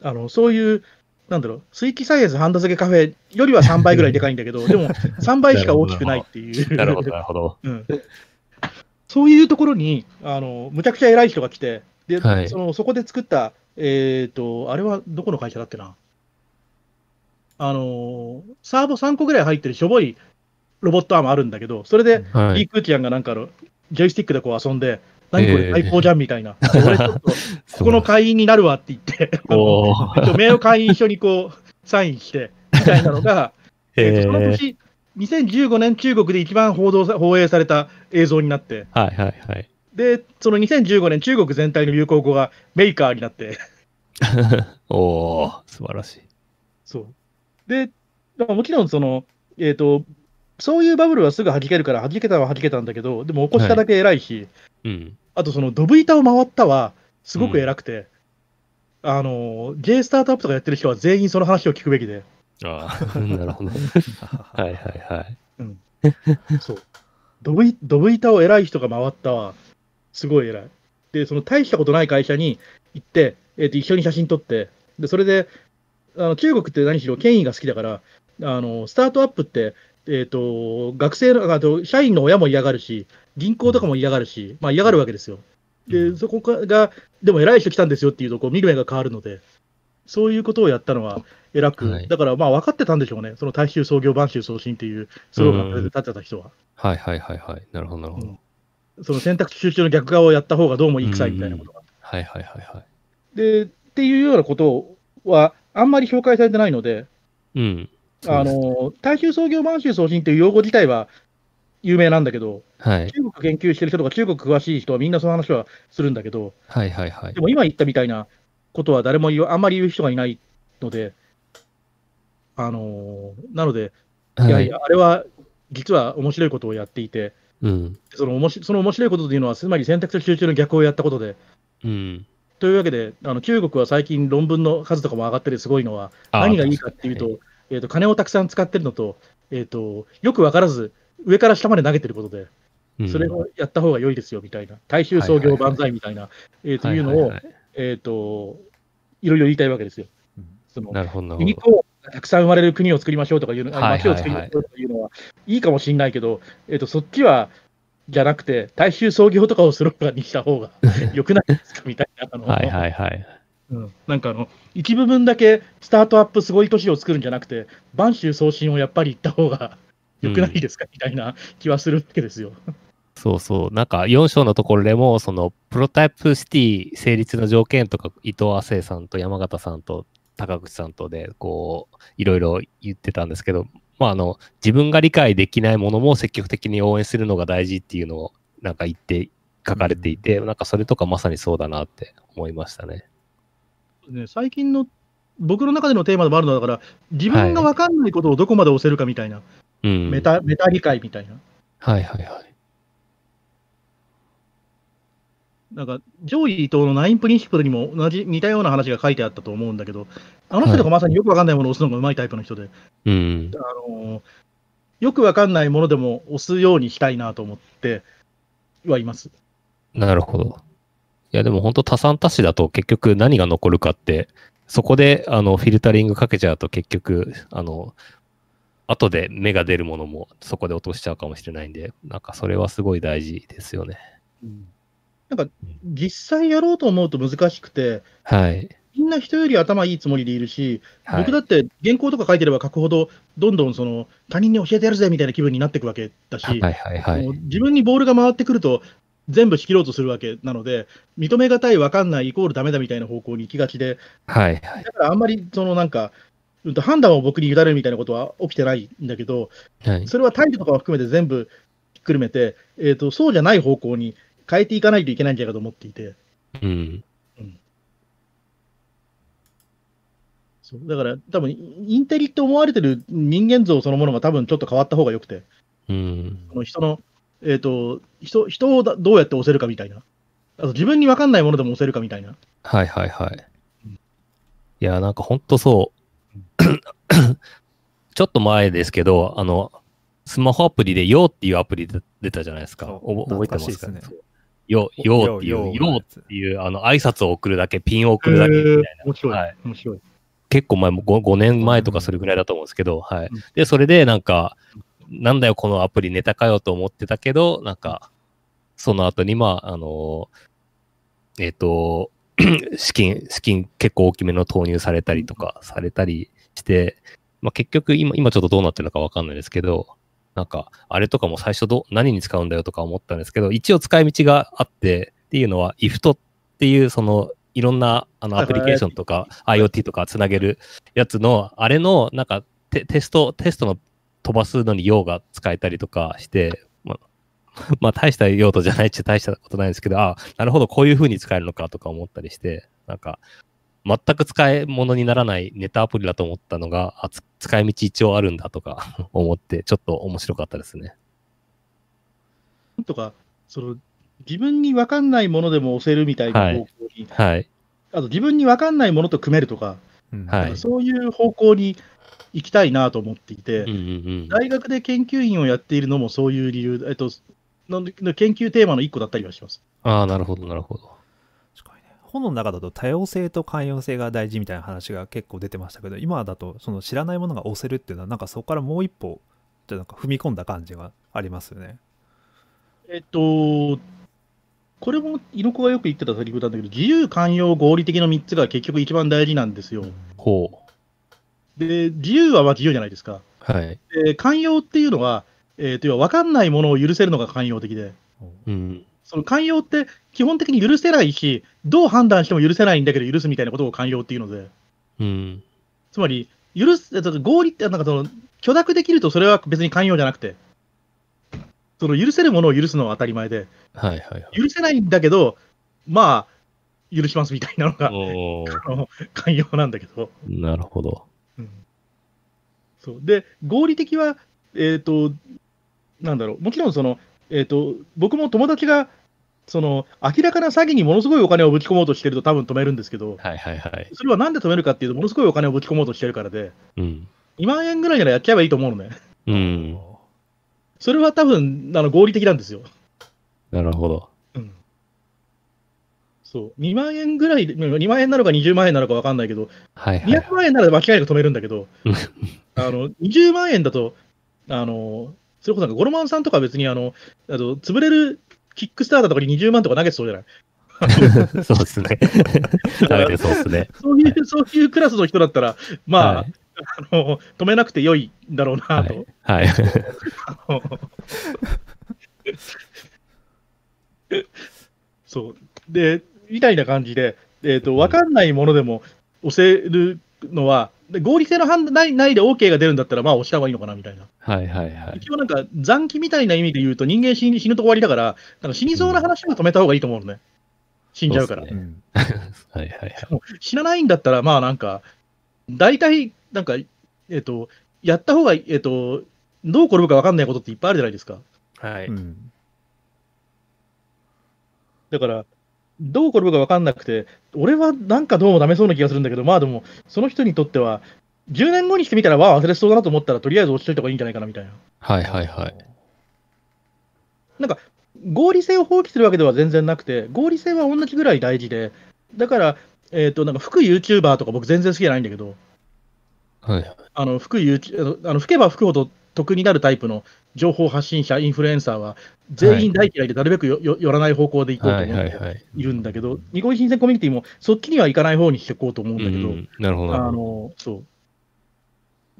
あのそういう、なんだろう、水気サイエンスハンダ付けカフェよりは3倍ぐらいでかいんだけど、でも3倍しか大きくないっていう。なるほど、なるほど。うんそういうところに、あのむちゃくちゃ偉い人が来て、ではいそのそこで作った、えっ、と、あれはどこの会社だっけな。あのサーボ3個ぐらい入ってるしょぼいロボットアームあるんだけど、それで、はい。リー・クーチアンがなんかあの、ジョイスティックでこう遊んで、何こえーれ最高じゃんみたいな。俺ちょっと、ここの会員になるわって言って、名誉会員一緒にこう、サインして、みたいなのが、えーとそのえー年、2015年中国で一番報道さ放映された映像になって、はいはいはい。で、その2015年中国全体の流行語がメーカーになって、おー、素晴らしい。そう。で、まあもちろんその、えっ、と、そういうバブルはすぐ弾けるから、弾けたは弾けたんだけど、でも起こしただけ偉いし、うん。あとそのドブ板を回ったは、すごく偉くて、あの、J スタートアップとかやってる人は全員その話を聞くべきで、ああ、なるほど。はいはいはい。そう。ドブイドブ板を偉い人が回ったは、すごい偉い。で、その大したことない会社に行って、えーと一緒に写真撮って、で、それで、あの中国って何しろ権威が好きだから、あのスタートアップって、えっ、と、学生の、あと、社員の親も嫌がるし、銀行とかも嫌がるし、まあ嫌がるわけですよ。で、そこが、でも偉い人来たんですよっていうと、こう見る目が変わるので、そういうことをやったのは偉く、はいだからまあ分かってたんでしょうね、その大衆創業、万州創新っていうスローガンを立ててた人は。はいはいはいはい。なるほどなるほど。うんその選択肢集中の逆側をやった方がどうもいい臭いみたいなことが。はいはいはいはい。で、っていうようなことは、あんまり紹介されてないので、うん。あの大衆創業、満州創新っていう用語自体は有名なんだけど、はい。中国研究してる人とか、中国詳しい人はみんなその話はするんだけど、はいはいはいで。も今言ったみたいなことは誰もあんまり言う人がいないので、あのなので、いやいや、あれは実は面白いことをやっていて、うん。そのおもしその面白いことというのは、つまり選択肢集中の逆をやったことで、うん。というわけで、あの中国は最近論文の数とかも上がっててすごいのは、あ何がいいかっていうと、えー、と金をたくさん使ってるのと、えー、とよく分からず、上から下まで投げてることで、うんそれをやった方が良いですよみたいな、大衆創業万歳みたいな、えーというのを、えー、といろいろ言いたいわけですよ。うんそのなるほどなる国ほど。とたくさん生まれる国を作りましょうとかいう街を作りましょうとかいうのはいいかもしれないけど、えー、とそっちはじゃなくて、大衆創業とかをスローガンにした方が良くないですかみたいな。あのはいはいはい。うんなんかあの、一部分だけスタートアップすごい都市を作るんじゃなくて、播州送信をやっぱり行った方が良くないですか、みたいな気はするわけですよ。そうそう。なんか4章のところでも、そのプロタイプシティ成立の条件とか、伊藤亜生さんと山形さんと高口さんとで、こう、いろいろ言ってたんですけど、まあ、あの、自分が理解できないものも積極的に応援するのが大事っていうのを、なんか言って、書かれていて、なんかそれとかまさにそうだなって思いましたね。ね、最近の僕の中でのテーマでもあるのだから、自分が分かんないことをどこまで押せるかみたいな、うん。メタメタ理解みたいな。はいはいはい。なんか、上位伊藤のナインプリンシプルにも同じ似たような話が書いてあったと思うんだけど、あの人とかまさによく分かんないものを押すのがうまいタイプの人で、うん。あのよく分かんないものでも押すようにしたいなと思ってはいます。なるほど。いや、でも本当多産多死だと結局何が残るかって、そこであのフィルタリングかけちゃうと結局、あの、後で芽が出るものもそこで落としちゃうかもしれないんで、なんかそれはすごい大事ですよね。なんか、実際やろうと思うと難しくて、はい。みんな人より頭いいつもりでいるし、はい、僕だって原稿とか書いてれば書くほど、どんどんその他人に教えてやるぜみたいな気分になっていくわけだし、はいはいはい。自分にボールが回ってくると、全部仕切ろうとするわけなので、認めがたい、分かんない、イコールダメだみたいな方向に行きがちで、はいはい。だからあんまりそのなんか、判断を僕に委ねるみたいなことは起きてないんだけど、はい、それは態度とかを含めて全部ひっくるめて、えーと、そうじゃない方向に変えていかないといけないんじゃないかと思っていて。うん。そうだから、多分インテリって思われてる人間像そのものが多分ちょっと変わった方がよくて、うん。その人の、えっ、と人、人をだどうやって押せるかみたいな。あと自分に分かんないものでも押せるかみたいな。はいはいはい。いや、なんかほんとそう。ちょっと前ですけど、あの、スマホアプリで YO っていうアプリで出たじゃないですか。覚えてますか懐かしいですね？?YO、YO っていう、よっていう、あの、挨拶を送るだけ、ピンを送るだけみたいな。面白い。はい面白い。結構前も 5, 5年前とかそれぐらいだと思うんですけど、はいうん。で、それでなんか、なんだよこのアプリネタかよと思ってたけど、なんか、その後にまあ、あの、えっ、と、資金、資金結構大きめの投入されたりとかされたりして、まあ結局今、今ちょっとどうなってるのかわかんないですけど、なんか、あれとかも最初ど、何に使うんだよとか思ったんですけど、一応使い道があって、っていうのは、IFT っていう、その、いろんなあのはいアプリケーションとか IoT とかつなげるやつの、あれの、なんかテ、テスト、テストの飛ばすのに用が使えたりとかして、まあ、まあ、大した用途じゃないっちゃ大したことないんですけど、あなるほど、こういう風に使えるのかとか思ったりして、なんか、全く使い物にならないネタアプリだと思ったのが、あつ使い道一応あるんだとか 思って、ちょっと面白かったですね。とか、その自分に分かんないものでも押せるみたいなはい方向に、はい。あと自分に分かんないものと組めるとか、うんはいそういう方向に行きたいなと思っていて、うんうんうん。大学で研究員をやっているのもそういう理由、えっと、のの研究テーマの一個だったりはします。ああ、なるほど、なるほど。本の中だと多様性と寛容性が大事みたいな話が結構出てましたけど今だとその知らないものが押せるっていうのはなんかそこからもう一歩じゃなんか踏み込んだ感じがありますよね。えっと、これも猪子がよく言ってたセリフなんだけど、自由、寛容、合理的の3つが結局一番大事なんですよ。ほで、自由はまあ自由じゃないですか。はい。で寛容っていうのは、えー、と要は分かんないものを許せるのが寛容的で、うん。その寛容って基本的に許せないし、どう判断しても許せないんだけど許すみたいなことを寛容っていうので、うん。つまり、許す、えっと合理って、なんかその、許諾できるとそれは別に寛容じゃなくて、その許せるものを許すのは当たり前で、はいはいはい。許せないんだけど、まあ、許しますみたいなのが、寛容なんだけど。なるほど。うんそうで、合理的は、えっ、と、なんだろう、もちろんその、えっ、と、僕も友達が、その、明らかな詐欺にものすごいお金をぶち込もうとしてると多分止めるんですけど、はいはいはい。それはなんで止めるかっていうと、ものすごいお金をぶち込もうとしてるからで、うん。2万円ぐらいならやっちゃえばいいと思うのね。うん。それは多分、あの、合理的なんですよ。なるほど。うん。そう。2万円ぐらいで、2万円なのか20万円なのか分かんないけど、はいはいはい。200万円なら間違いなく止めるんだけどうん、あの、20万円だと、あの、それこそなんか、ゴロマンさんとか別にあの、あの潰れるキックスターターとかに20万とか投げてそうじゃない？そうですね。そうですね。そういう、そういうクラスの人だったら、まあ、はいあの、止めなくて良いんだろうなと。はい。はい。そう。で、みたいな感じで、えっ、と、わかんないものでも押せるのは、で合理性の判断ないないで OK が出るんだったら、まあ押した方がいいのかなみたいな。はいはいはい。一応なんか残機みたいな意味で言うと、人間死に死ぬと終わりだから、なんか死にそうな話は止めた方がいいと思うのね。死んじゃうから。ねうん。はいはいはい。死なないんだったら、まあなんか、大体、なんか、えっ、と、やった方がえっ、と、どう転ぶか分かんないことっていっぱいあるじゃないですか。はい。うん。だから、どう転ぶか分かんなくて、俺はなんかどうもダメそうな気がするんだけど、まあでも、その人にとっては、10年後にしてみたら、わあ、忘れそうだなと思ったら、とりあえず落ちといた方がいいんじゃないかなみたいな。はいはいはい。合理性を放棄するわけでは全然なくて、合理性は同じぐらい大事で、だから、えっ、と、なんか、服 YouTuber とか僕全然好きじゃないんだけど、はいあの、服 YouTube、あの、吹けば吹くほど得になるタイプの情報発信者、インフルエンサーは、全員大嫌いで、なるべくよよ寄らない方向で行こうとはい思ってはいるんだけど、ニコイ新鮮コミュニティも、そっちには行かない方にしていこうと思うんだけど、うんなるほどあ。の、そ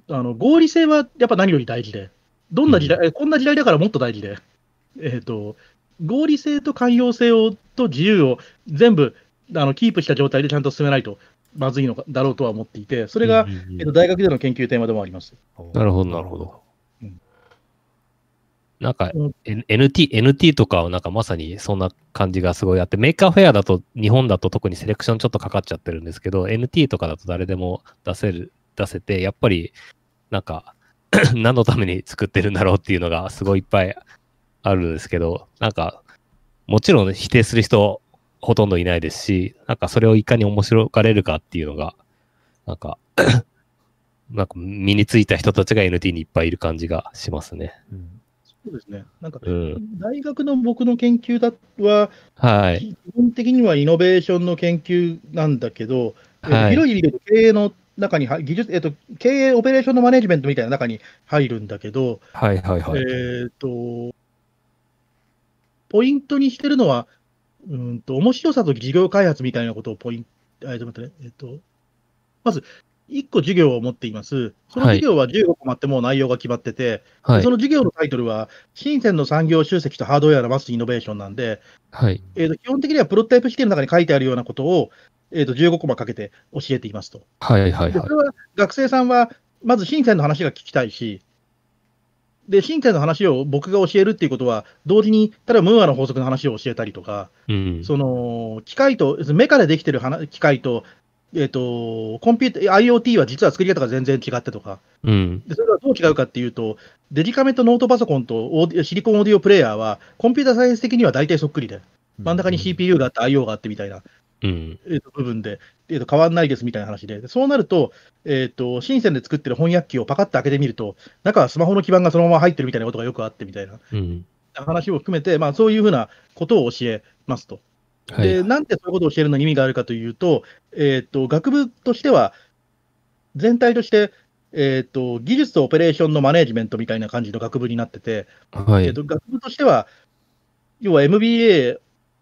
う。あの、合理性はやっぱ何より大事で、どんな時代、えこんな時代だからもっと大事で、えっ、と、合理性と寛容性をと自由を全部あのキープした状態でちゃんと進めないとまずいのかだろうとは思っていて、それが、うんうんうんえっと大学での研究テーマでもあります。なるほどなるほどうん。なんかうん、N- NT、NT とかはなんかまさにそんな感じがすごいあって、メーカーフェアだと、日本だと特にセレクションちょっとかかっちゃってるんですけど、NT とかだと誰でも出せる、出せて、やっぱり、なんか、何のために作ってるんだろうっていうのがすごいいっぱいあるんですけど、なんか、もちろん否定する人ほとんどいないですし、なんかそれをいかに面白がれるかっていうのが、なんか、なんか身についた人たちが NT にいっぱいいる感じがしますね。うんそうですね。なんか、うん。大学の僕の研究だは、はい。基本的にはイノベーションの研究なんだけど、えっとはい広い意味で経営の中に入、技術、えっと、経営オペレーションのマネジメントみたいな中に入るんだけど、はいはいはい。えっ、と、ポイントにしてるのは、うんと、面白さと事業開発みたいなことをポイント、えっと、待ってね、えっ、と、まず、1個授業を持っています。その授業は15個もあってもう内容が決まってて、はいそ。の授業のタイトルは、深センの産業集積とハードウェアのマスイノベーションなんで、はい。えーと基本的にはプロトタイプ式の中に書いてあるようなことを、えー、と15コマかけて教えていますと。はいはいはいでそ。れは学生さんは、まず深センの話が聞きたいし、で、深センの話を僕が教えるっていうことは、同時に、例えばムーアの法則の話を教えたりとか、うん。その、機械と、メカでできてる話機械と、えっ、と、コンピュータ、IoT は実は作り方が全然違ってとか、うん。でそれはどう違うかっていうと、デジカメとノートパソコンとオーディシリコンオーディオプレイヤーは、コンピュータサイエンス的には大体そっくりで、真ん中に CPU があって IO があってみたいな、うん。えーと部分で、えーと変わんないですみたいな話で、そうなると、えっ、と、深センで作ってる翻訳機をパカッと開けてみると、中はスマホの基板がそのまま入ってるみたいなことがよくあってみたいなうん。話を含めて、まあそういうふうなことを教えますと。はい。で、なんでそういうことを教えるのに意味があるかというと、えっ、と、学部としては、全体として、えっ、と、技術とオペレーションのマネジメントみたいな感じの学部になってて、はい。えっと、学部としては、要は MBA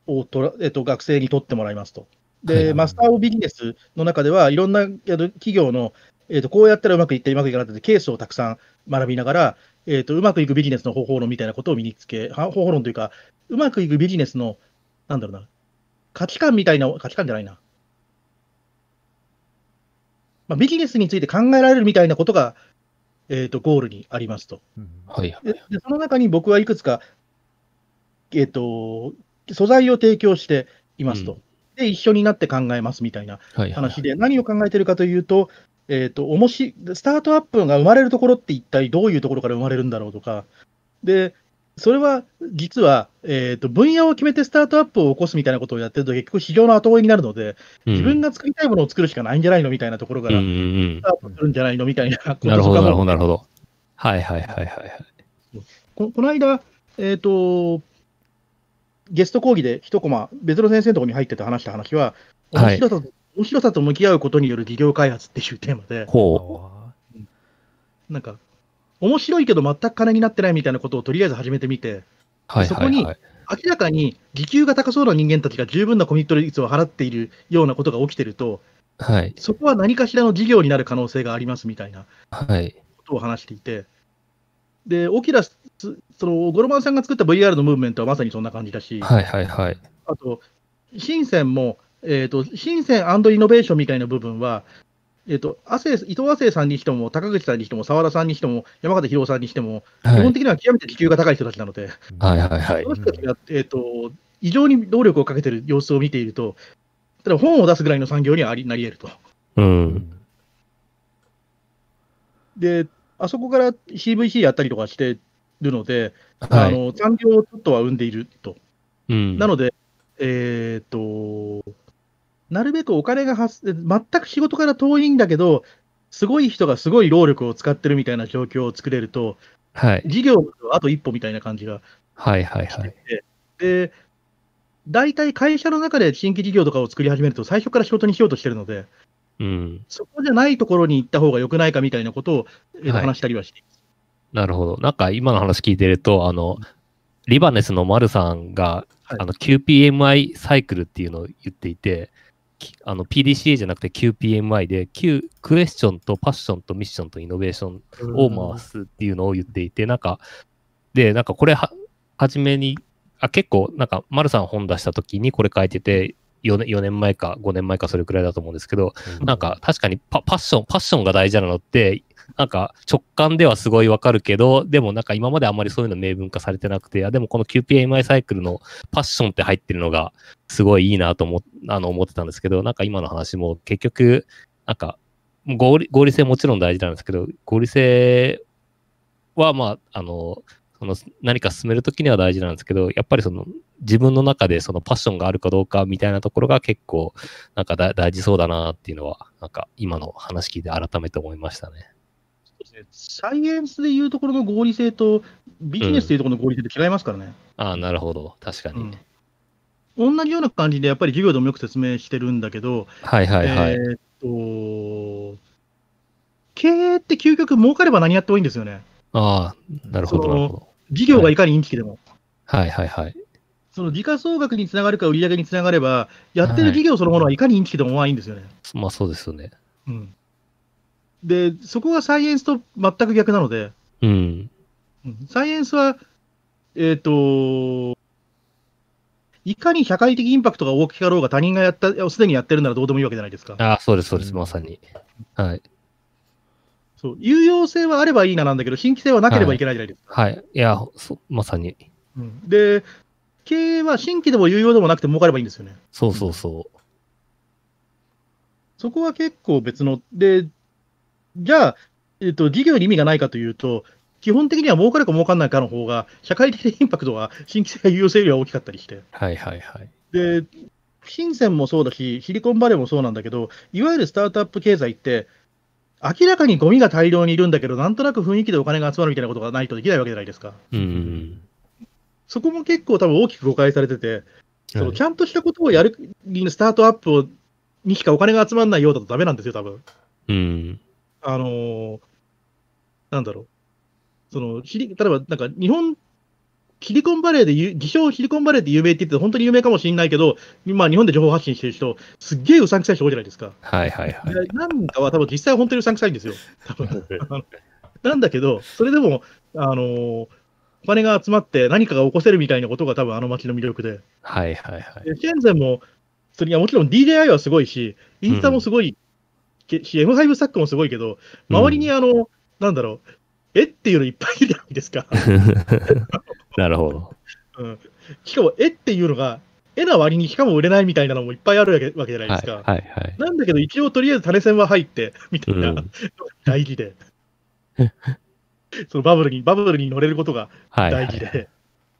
をとら、えっと、学生に取ってもらいますと。で、はいマスター・オブ・ビジネスの中では、いろんなえっと企業の、えーと、こうやったらうまくいってうまくいかなくて、ケースをたくさん学びながら、えーと、うまくいくビジネスの方法論みたいなことを身につけ、方法論というか、うまくいくビジネスの、なんだろうな、価値観みたいな、価値観じゃないな。まあ、ビジネスについて考えられるみたいなことが、えーと、ゴールにありますと。はいででその中に僕はいくつか、えー、と素材を提供していますと、うん、で、一緒になって考えますみたいな話で、何を考えてるかというと、えーと、おもしスタートアップが生まれるところって一体どういうところから生まれるんだろうとか、で、それは実は、えーと、分野を決めてスタートアップを起こすみたいなことをやってると、結局市場の後追いになるので、うん、自分が作りたいものを作るしかないんじゃないのみたいなところから、スタートするんじゃないのみたいなことなるほど、なるほど、なるほど。はいはいはいはい、はい。ここの間、えっ、ー、と、ゲスト講義で一コマ、別の先生のところに入ってて話した話は、面白さ、はい、面白さと向き合うことによる事業開発っていうテーマで、ほう。なんか、面白いけど全く金になってないみたいなことをとりあえず始めてみて、はいそこに明らかに時給が高そうな人間たちが十分なコミット率を払っているようなことが起きてると、はい、そこは何かしらの事業になる可能性がありますみたいなことを話していて、で、オキラス、そのゴロマンさんが作った VR のムーブメントはまさにそんな感じだし、はいはいはい、あと、深センも、えーと、深センイノベーションみたいな部分は、えーと、亜生伊藤亜生さんにしても、高口さんにしても、澤田さんにしても、山形博さんにしても、はい、基本的には極めて時給が高い人たちなので、はいはいはい、その人たちが、えーと、異常に労力をかけてる様子を見ていると、例えば本を出すぐらいの産業にはありなり得ると。うん、で、あそこから CVC やったりとかしてるので、はい、あの産業をちょっとは生んでいると。うん、なので、えっ、ー、と、なるべくお金が発生、全く仕事から遠いんだけど、すごい人がすごい労力を使ってるみたいな状況を作れると、はい、事業のあと一歩みたいな感じがはいはいはい。で、大体会社の中で新規事業とかを作り始めると、最初から仕事にしようとしてるので、うん、そこじゃないところに行った方が良くないかみたいなことを、え話したりはしています、なるほど。なんか今の話聞いてると、あの、リバネスの丸さんが、はい、あの QPMI サイクルっていうのを言っていて、あの PDCA じゃなくて QPMI で、Q、クエスチョンとパッションとミッションとイノベーションを回すっていうのを言っていて、なんか、で、なんかこれは、はじめに、あ、結構、なんか、丸さん本出した時にこれ書いてて、4年 ,4 年前か5年前かそれくらいだと思うんですけど、うん、なんか確かにパパッション、パッションが大事なのって、なんか直感ではすごいわかるけど、でもなんか今まであんまりそういうの明文化されてなくて、あでもこの QPMI サイクルのパッションって入ってるのがすごいいいなと思あの思ってたんですけど、なんか今の話も結局、なんか合理合理性もちろん大事なんですけど、合理性はまあ、あの、その何か進めるときには大事なんですけど、やっぱりその自分の中でそのパッションがあるかどうかみたいなところが結構なんか大事そうだなっていうのは、なんか今の話聞いて改めて思いましたね。サイエンスでいうところの合理性とビジネスでいうところの合理性って違いますからね。うん、ああ、なるほど。確かに、うん、同じような感じでやっぱり授業でもよく説明してるんだけど、はいはいはい。えー、っと、経営って究極儲かれば何やってもいいんですよね。ああ、なるほど、なるほど。事業がいかにインチキでも。はいはいはい。その時価総額につながるか売り上げにつながれば、やってる事業そのものはいかにインチキでもまあいいんですよね。まあそうですよね。うん。で、そこがサイエンスと全く逆なので、うん。サイエンスは、えっ、ー、と、いかに社会的インパクトが大きかろうが他人がやった、すでにやってるならどうでもいいわけじゃないですか。ああ、そうです、そうです、まさに。はい。そう、有用性はあればいいななんだけど、新規性はなければいけないじゃないですか。はい。はい、いやそ、まさに。うん、で、経営は新規でも有用でもなくて儲かればいいんですよね。そうそうそう。そこは結構別の、で、じゃあ、えっ、と、事業に意味がないかというと、基本的には儲かるか儲かんないかの方が、社会的インパクトは新規性や有用性よりは大きかったりして。はいはいはい。で、深センもそうだし、シリコンバレーもそうなんだけど、いわゆるスタートアップ経済って、明らかにゴミが大量にいるんだけど、なんとなく雰囲気でお金が集まるみたいなことがないとできないわけじゃないですか。うん。そこも結構多分大きく誤解されてて、そのちゃんとしたことをやるスタートアップをにしかお金が集まらないようだとダメなんですよ、多分。うん。あのー、なんだろう。その、例えば、なんか日本シリコンバレーでゆ、自称シリコンバレーって有名って言って本当に有名かもしれないけど、まあ日本で情報発信してる人、すっげえうさんくさい人多いじゃないですか。はいはいはい。でなんかは多分実際は本当にうさんくさいんですよ。多分 なんだけど、それでも、あのーお金が集まって何かが起こせるみたいなことが多分あの街の魅力で。はいはいはい。でシェンゼンも、それいやもちろん DJI はすごいし、インスタもすごい、けし、M5 スタックもすごいけど、周りにあの、なんだろう、えっていうのいっぱいいるじゃないですか。なるほど。うん、しかも、えっていうのが、絵な割にしかも売れないみたいなのもいっぱいあるわけじゃないではいすか。はいはい。なんだけど、一応とりあえず種銭は入って、みたいな、うん 大事で。そのバブルに、バブルに乗れることがはいはい。大事で。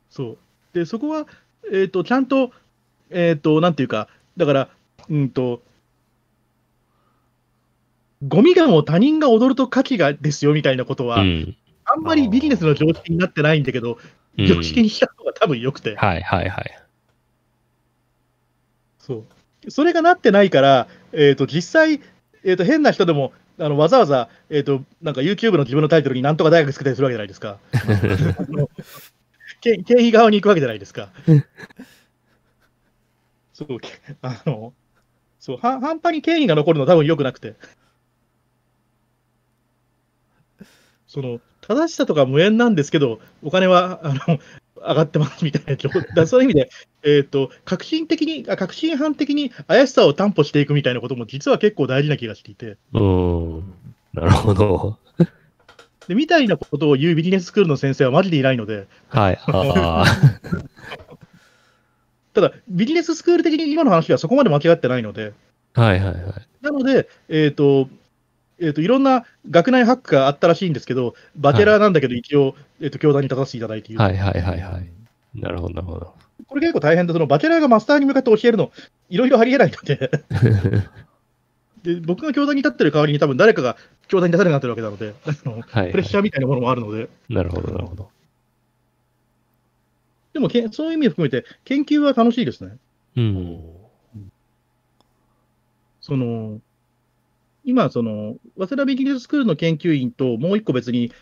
そう。で、そこは、えっ、と、ちゃんと、えっ、と、なんていうか、だから、うんと、ゴミがもう他人が踊ると価値がですよみたいなことは、うん。あんまりビジネスの常識になってないんだけど、うん常識にした方が多分良くて。はいはいはい。そう。それがなってないから、えっ、と、実際、えっ、と、変な人でも、あのわざわざ、えっ、と、なんか YouTube の自分のタイトルになんとか大学つけたりするわけじゃないですか。経費側に行くわけじゃないですか。そう、けあの、そう、は半端に経費が残るのは多分良くなくて。その、正しさとか無縁なんですけど、お金は、あの、上がってますみたいな状 態。そういう意味で、えっ、と、革新的に、あ革新犯的に怪しさを担保していくみたいなことも実は結構大事な気がしていて。うん。なるほど。で、みたいなことを言うビジネススクールの先生はマジでいないので、はい。あただ、ビジネススクール的に今の話はそこまで間違ってないので、あ。はいはいはい。なので、えっ、と、えっ、と、いろんな学内ハックがあったらしいんですけど、バチェラーなんだけど、一応、えっ、と、教壇に立たせていただいている。はいはいはいはい。なるほどなるほど。これ結構大変で、そのバチェラーがマスターに向かって教えるの、いろいろありえないので、で僕が教壇に立ってる代わりに多分誰かが教壇に立たなくなってるわけなので、あのはい、プレッシャーみたいなものもあるので、なるほどなるほど。でもけそういう意味を含めて、研究は楽しいですね。うん。その、今、その、早稲田ビジネススクールの研究員と、もう一個別に、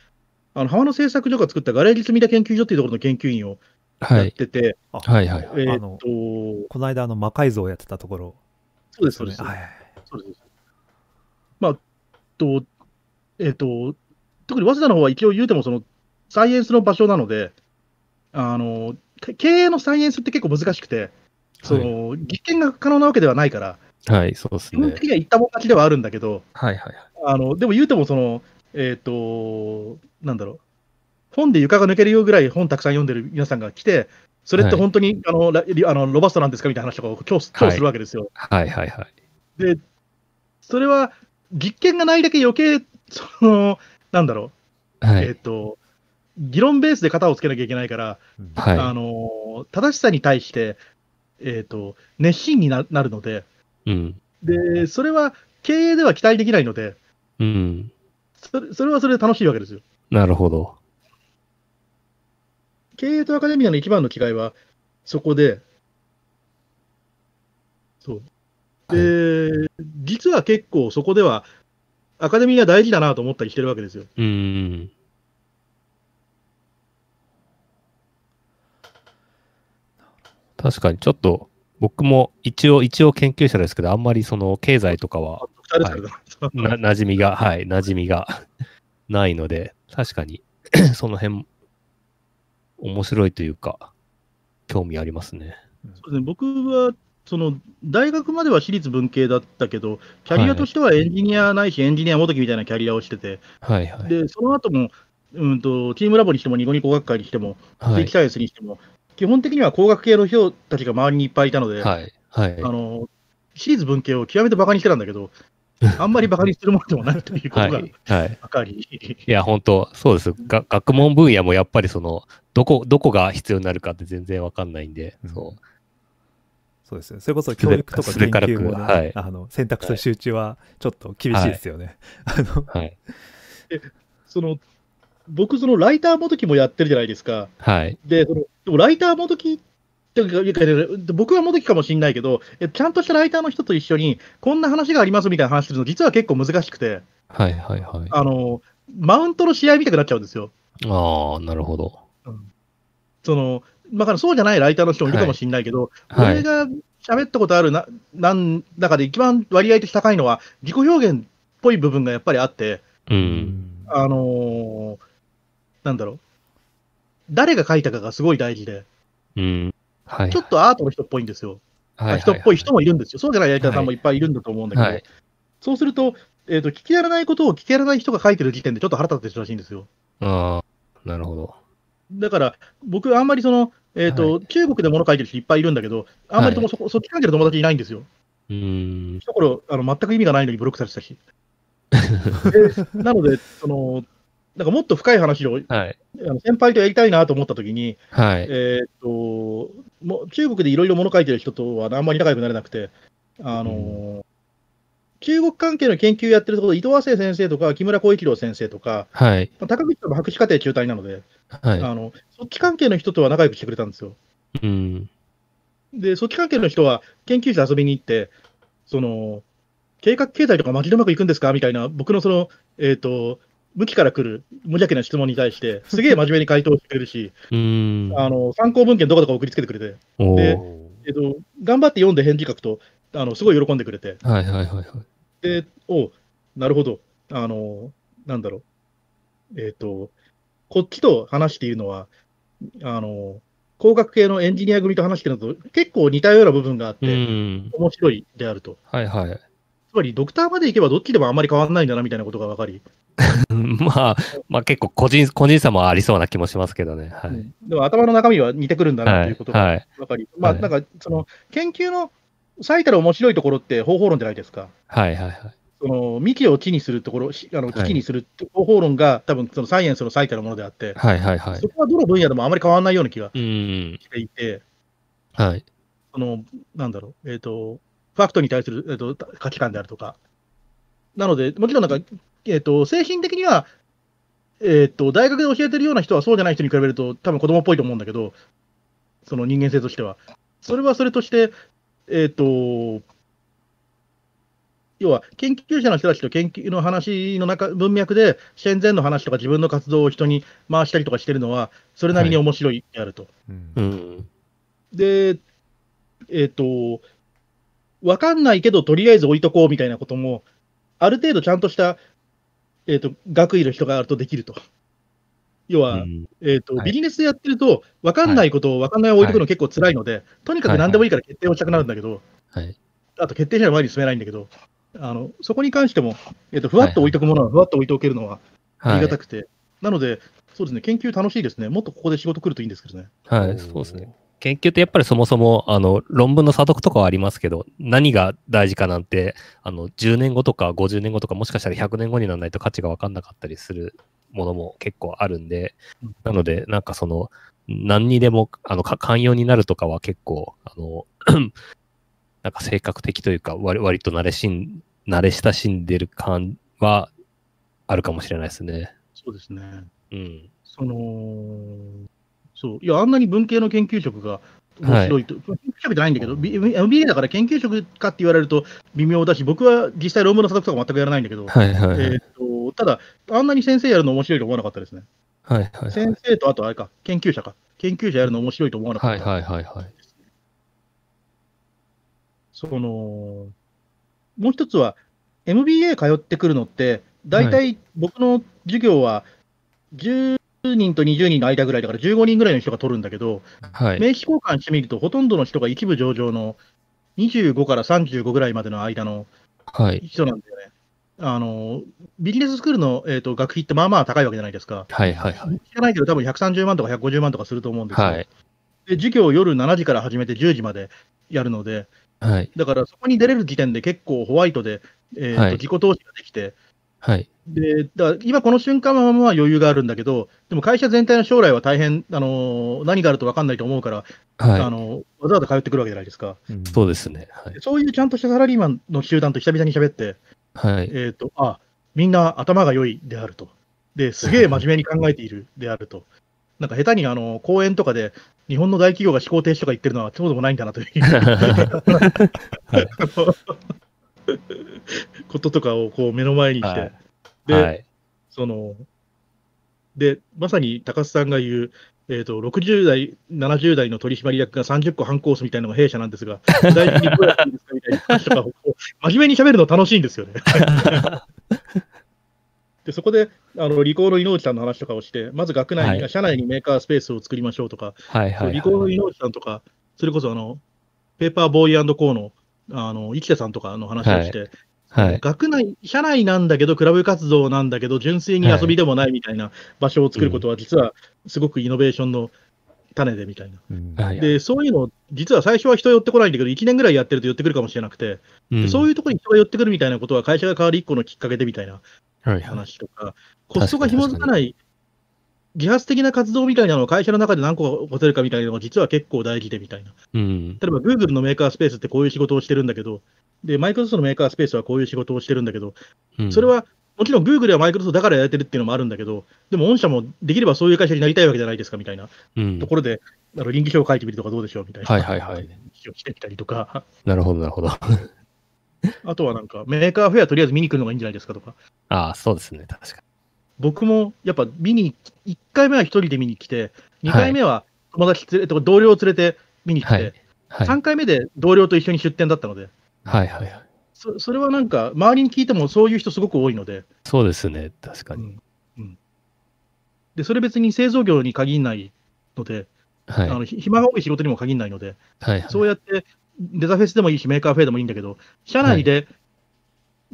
あの、浜野製作所が作ったガレージ積田研究所っていうところの研究員をやっはい。てて、あはいはい。えーっあのと、この間あの魔改造をやってたところそうです、そうです。はいはいそうです。まあ、と、えっ、と、特に早稲田の方は一応言うても、その、サイエンスの場所なので、あの、け経営のサイエンスって結構難しくて、その、実験が可能なわけではないから、はい、そうですね基本的。には言ったもん勝ちではあるんだけど、はいはいはい。あの、でも言うても、その、えっ、と、なんだろう、本で床が抜けるよぐらい本たくさん読んでる皆さんが来て、それって本当に、あのラリあのロバストなんですかみたいな話とかを今日、今日するわけですよ。はいはいはい。で、それは実験がないだけ余計、その、なんだろう、えっ、はい。と、議論ベースで型をつけなきゃいけないから、うんあはの、正しさに対して、えっ、と、熱心にななるので、い。うん。で、それは経営では期待できないので、うん。それそれはそれで楽しいわけですよ。なるほど。経営とアカデミアの一番の違いは、そこで、そう。で、実は結構そこでは、アカデミア大事だなと思ったりしてるわけですよ。うん。確かにちょっと僕も一応、一応研究者ですけど、あんまりその経済とかは二人ですからな馴染みが、はい、馴染みが ないので、確かに その辺、面白いというか、興味ありますね。そうですね僕は、その、大学までは私立文系だったけど、キャリアとしてはエンジニアないし、エンジニアもどきみたいなキャリアをしてて、はいはい。で、その後も、うんと、チームラボにしても、ニコニコ学会にしても、はい。地域サイエンスにしても、基本的には工学系の人たちが周りにいっぱいいたので、はい。はい。あの、私立文系を極めてバカにしてたんだけど、あんまりバカにするものでもないということがはい。はい。分かり、いや、本当そうです。が学問分野もやっぱりその、どこ、どこが必要になるかって全然わかんないんで、うんそう。そうですよそれこそ教育とか研究もね、からくはいあの選択と集中はちょっと厳しいですよね。あのはい。その、僕、そのライターもどきもやってるじゃないですか。はい。で、そのでもライターもどきっていうか僕はもどきかもしれないけど、えちゃんとしたライターの人と一緒に、こんな話がありますみたいな話するの、実は結構難しくて、はい。はい。はい。あの、マウントの試合みたくなっちゃうんですよ。ああ、なるほど。その、まあ、だからそうじゃないライターの人もいるかもしれないけど、はい俺が喋ったことあるな、なん中で一番割合として高いのは、自己表現っぽい部分がやっぱりあって、う。うんんあのーなんだろう、誰が書いたかがすごい大事で、うん。はい。ちょっとアートの人っぽいんですよ。はいはい人っぽい人もいるんですよ。そうじゃないライターさんもいっぱいいるんだと思うんだけど、はい。そうすると、えっ、と、聞きやらないことを聞きやらない人が書いてる時点でちょっと腹立ってるらしいんですよ。ああ、なるほど。だから、僕、あんまりその、えっ、と、中国で物書いてる人いっぱいいるんだけど、あんまりともそこ、そっち関係の友達いないんですよ。うーん。ところ、あの、全く意味がないのにブロックされてたし。でなので、その、なんかもっと深い話を、はい。あの先輩とやりたいなと思ったときに、はい。えっ、と、もう中国でいろいろ物書いてる人とはあんまり仲良くなれなくて、あの、中国関係の研究やってるところ、伊藤亜生先生とか、木村光一郎先生とか、はい。まあ高口さんも博士課程中退なので、はい。あの、そっち関係の人とは仲良くしてくれたんですよ。うん。で、そっち関係の人は研究室遊びに行って、その、計画経済とかマジでうまくいくんですか？みたいな、僕のその、えっ、と、向きから来る無邪気な質問に対して、すげえ真面目に回答してくれるし。あの、参考文献どこどか送りつけてくれて、でえっ、と、頑張って読んで返事書くと、あの、すごい喜んでくれて、はいはいはいはい。で、おなるほど、あの、なんだろう、えっ、と、こっちと話しているのは、あの、工学系のエンジニア組と話してるのと結構似たような部分があっうて、ん。面白いであると。はいはい。つまり、ドクターまで行けばどっちでもあんまり変わらないんだなみたいなことが分かり、まあ、まあ結構個人、個人差もありそうな気もしますけどね。はい。でも頭の中身は似てくるんだなはいということ。がはい。分かり、まあ、はいなんか、その、研究の最たる面白いところって方法論じゃないですか。はいはいはい。その幹を地にするところ、しあのはい地にする方法論が、多分そのサイエンスの最たるものであって、はいはいはいそ。こはどの分野でもあまり変わらないような気がうん。していて、はい。そのなんだろう、えっ、と、ファクトに対する、えー、と価値観であるとか。なので、もちろんなんか、えっ、と、精神的には、えっ、と、大学で教えてるような人はそうじゃない人に比べると、多分子供っぽいと思うんだけど、その人間性としては。それはそれとして、えっ、と、要は研究者の人たちと研究の話の中文脈で、シェンゼンの話とか自分の活動を人に回したりとかしてるのは、それなりに面白いであると。うんうん。で、えっ、と、わかんないけど、とりあえず置いとこうみたいなことも、ある程度ちゃんとした、えっ、と、学位の人があるとできると。要は、うんえっ、と、はいビジネスでやってると、わかんないことをわかんないを置いとくの結構辛いので、とにかく何でもいいから決定をしたくなるんだけど、はい。あと決定者の前に進めないんだけど、あの、そこに関しても、えっ、と、ふわっと置いとくものはふわっと置いておけるのはあはいりがた。くて、なので、そうですね、研究楽しいですね。もっとここで仕事来るといいんですけどね。はい。そうですね。研究ってやっぱりそもそも、あの、論文の査読とかはありますけど、何が大事かなんて、あの、10年後とか50年後とか、もしかしたら100年後にならないと価値が分かんなかったりするものも結構あるんでうん、なので、なんかその、何にでも、あの、か寛容になるとかは結構、あの、なんか性格的というか、割割と慣れしん、慣れ親しんでる感はあるかもしれないですね。そうですね。うん。その、そう、いや、あんなに文系の研究職が面白いと、研究職じゃないんだけど、B- MBA だから研究職かって言われると微妙だし、僕は実際論文の査読とか全くやらないんだけど、はいはいはい。えーっと、ただ、あんなに先生やるの面白いと思わなかったですね。はいはいはい。先生と、あとあれか、研究者か。研究者やるの面白いと思わなかった。はいはいはいはい。その、もう一つは、MBA 通ってくるのって、大体僕の授業は10人と20人の間ぐらいだから15人ぐらいの人が取るんだけど、はい。名刺交換してみると、ほとんどの人が一部上場の25から35ぐらいまでの間のはい。人なんだよね。あのビジネススクールの、えー、と学費ってまあまあ高いわけじゃないですか。はいはいはい。知らないけど、多分130万とか150万とかすると思うんですよ。はい。で授業を夜7時から始めて10時までやるので、はい。だからそこに出れる時点で結構ホワイトで、えーとはい自己投資ができて、はい。でだから今この瞬間はまあまあ余裕があるんだけど、でも会社全体の将来は大変、あの何があると分かんないと思うから、あはのわざわざ通ってくるわけじゃないですか。うんい。そうですね。はい。そういうちゃんとしたサラリーマンの集団と久々に喋って、はい。えっ、と、あ、みんな頭が良いであると。で、すげえ 真面目に考えているであると。なんか下手にあの講演とかで日本の大企業が思考停止とか言ってるのはそうでもないんだなという こととかをこう目の前にして、で、はい。その、で、まさに高須さんが言う、えーと、60代、70代の取締役が30個反抗すみたいなのが弊社なんですが、大事にどうやっていいですかみたいな話とかを、真面目に喋るの楽しいんですよね。でそこであの理工の井内さんの話とかをして、まず学内に、はい社内にメーカースペースを作りましょうとか、はいはい、はい。理工の井内さんとか、それこそあのペーパーボーイコーのあの生田さんとかの話をして、はい。学内、社内なんだけど、クラブ活動なんだけど、純粋に遊びでもないみたいな場所を作ることは、実はすごくイノベーションの種でみたいな。うんはいで、そういうの、実は最初は人寄ってこないんだけど、1年ぐらいやってると寄ってくるかもしれなくて、でそういううところに人が寄ってくるみたいなことは、会社が変わる1個のきっかけでみたいなはいはい。話とか、コストが紐づかない、自発的な活動みたいなのを会社の中で何個か起こせるかみたいなのが実は結構大事でみたいな。うん。例えば Google のメーカースペースってこういう仕事をしてるんだけど、で、マイクロソフトのメーカースペースはこういう仕事をしてるんだけど、うんそれ、はもちろん Google やマイクロソフトだからやれてるっていうのもあるんだけど、でも御社もできればそういう会社になりたいわけじゃないですかみたいなうんと。ころで、あの稟議書を書いてみるとかどうでしょうみたいな。はいはいはい。をしてみたりとか、なるほどなるほど。あとはなんか、メーカーフェアとりあえず見に来るのがいいんじゃないですかとか、ああ、そうですね。確か僕もやっぱ見に、1回目は1人で見に来て、2回目は友達連れて、同僚を連れて見に来て、はいはい。3回目で同僚と一緒に出店だったので、はいはいはい。そそれはなんか、周りに聞いてもそういう人すごく多いので、そうですね。確かに。うんうんでそれ別に製造業に限らないので、はい。あのひ暇が多い仕事にも限らないので、はいはい。そうやってデザフェスでもいいし、メーカーフェアでもいいんだけど、社内で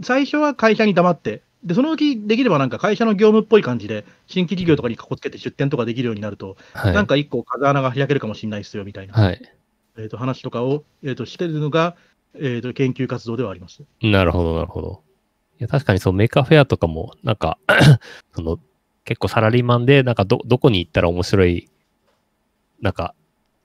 最初は会社に黙って、でそのうちできればなんか会社の業務っぽい感じで、新規事業とかにかこつけて出店とかできるようになると、はい。なんか一個風穴が開けるかもしれないですよみたいな、はい。えー、と話とかを、えー、としてるのが、えー、と研究活動ではあります。なるほど、なるほど。いや、確かにそう、メーカーフェアとかも、なんか、その、結構サラリーマンで、なんかど、どこに行ったら面白い、なんか、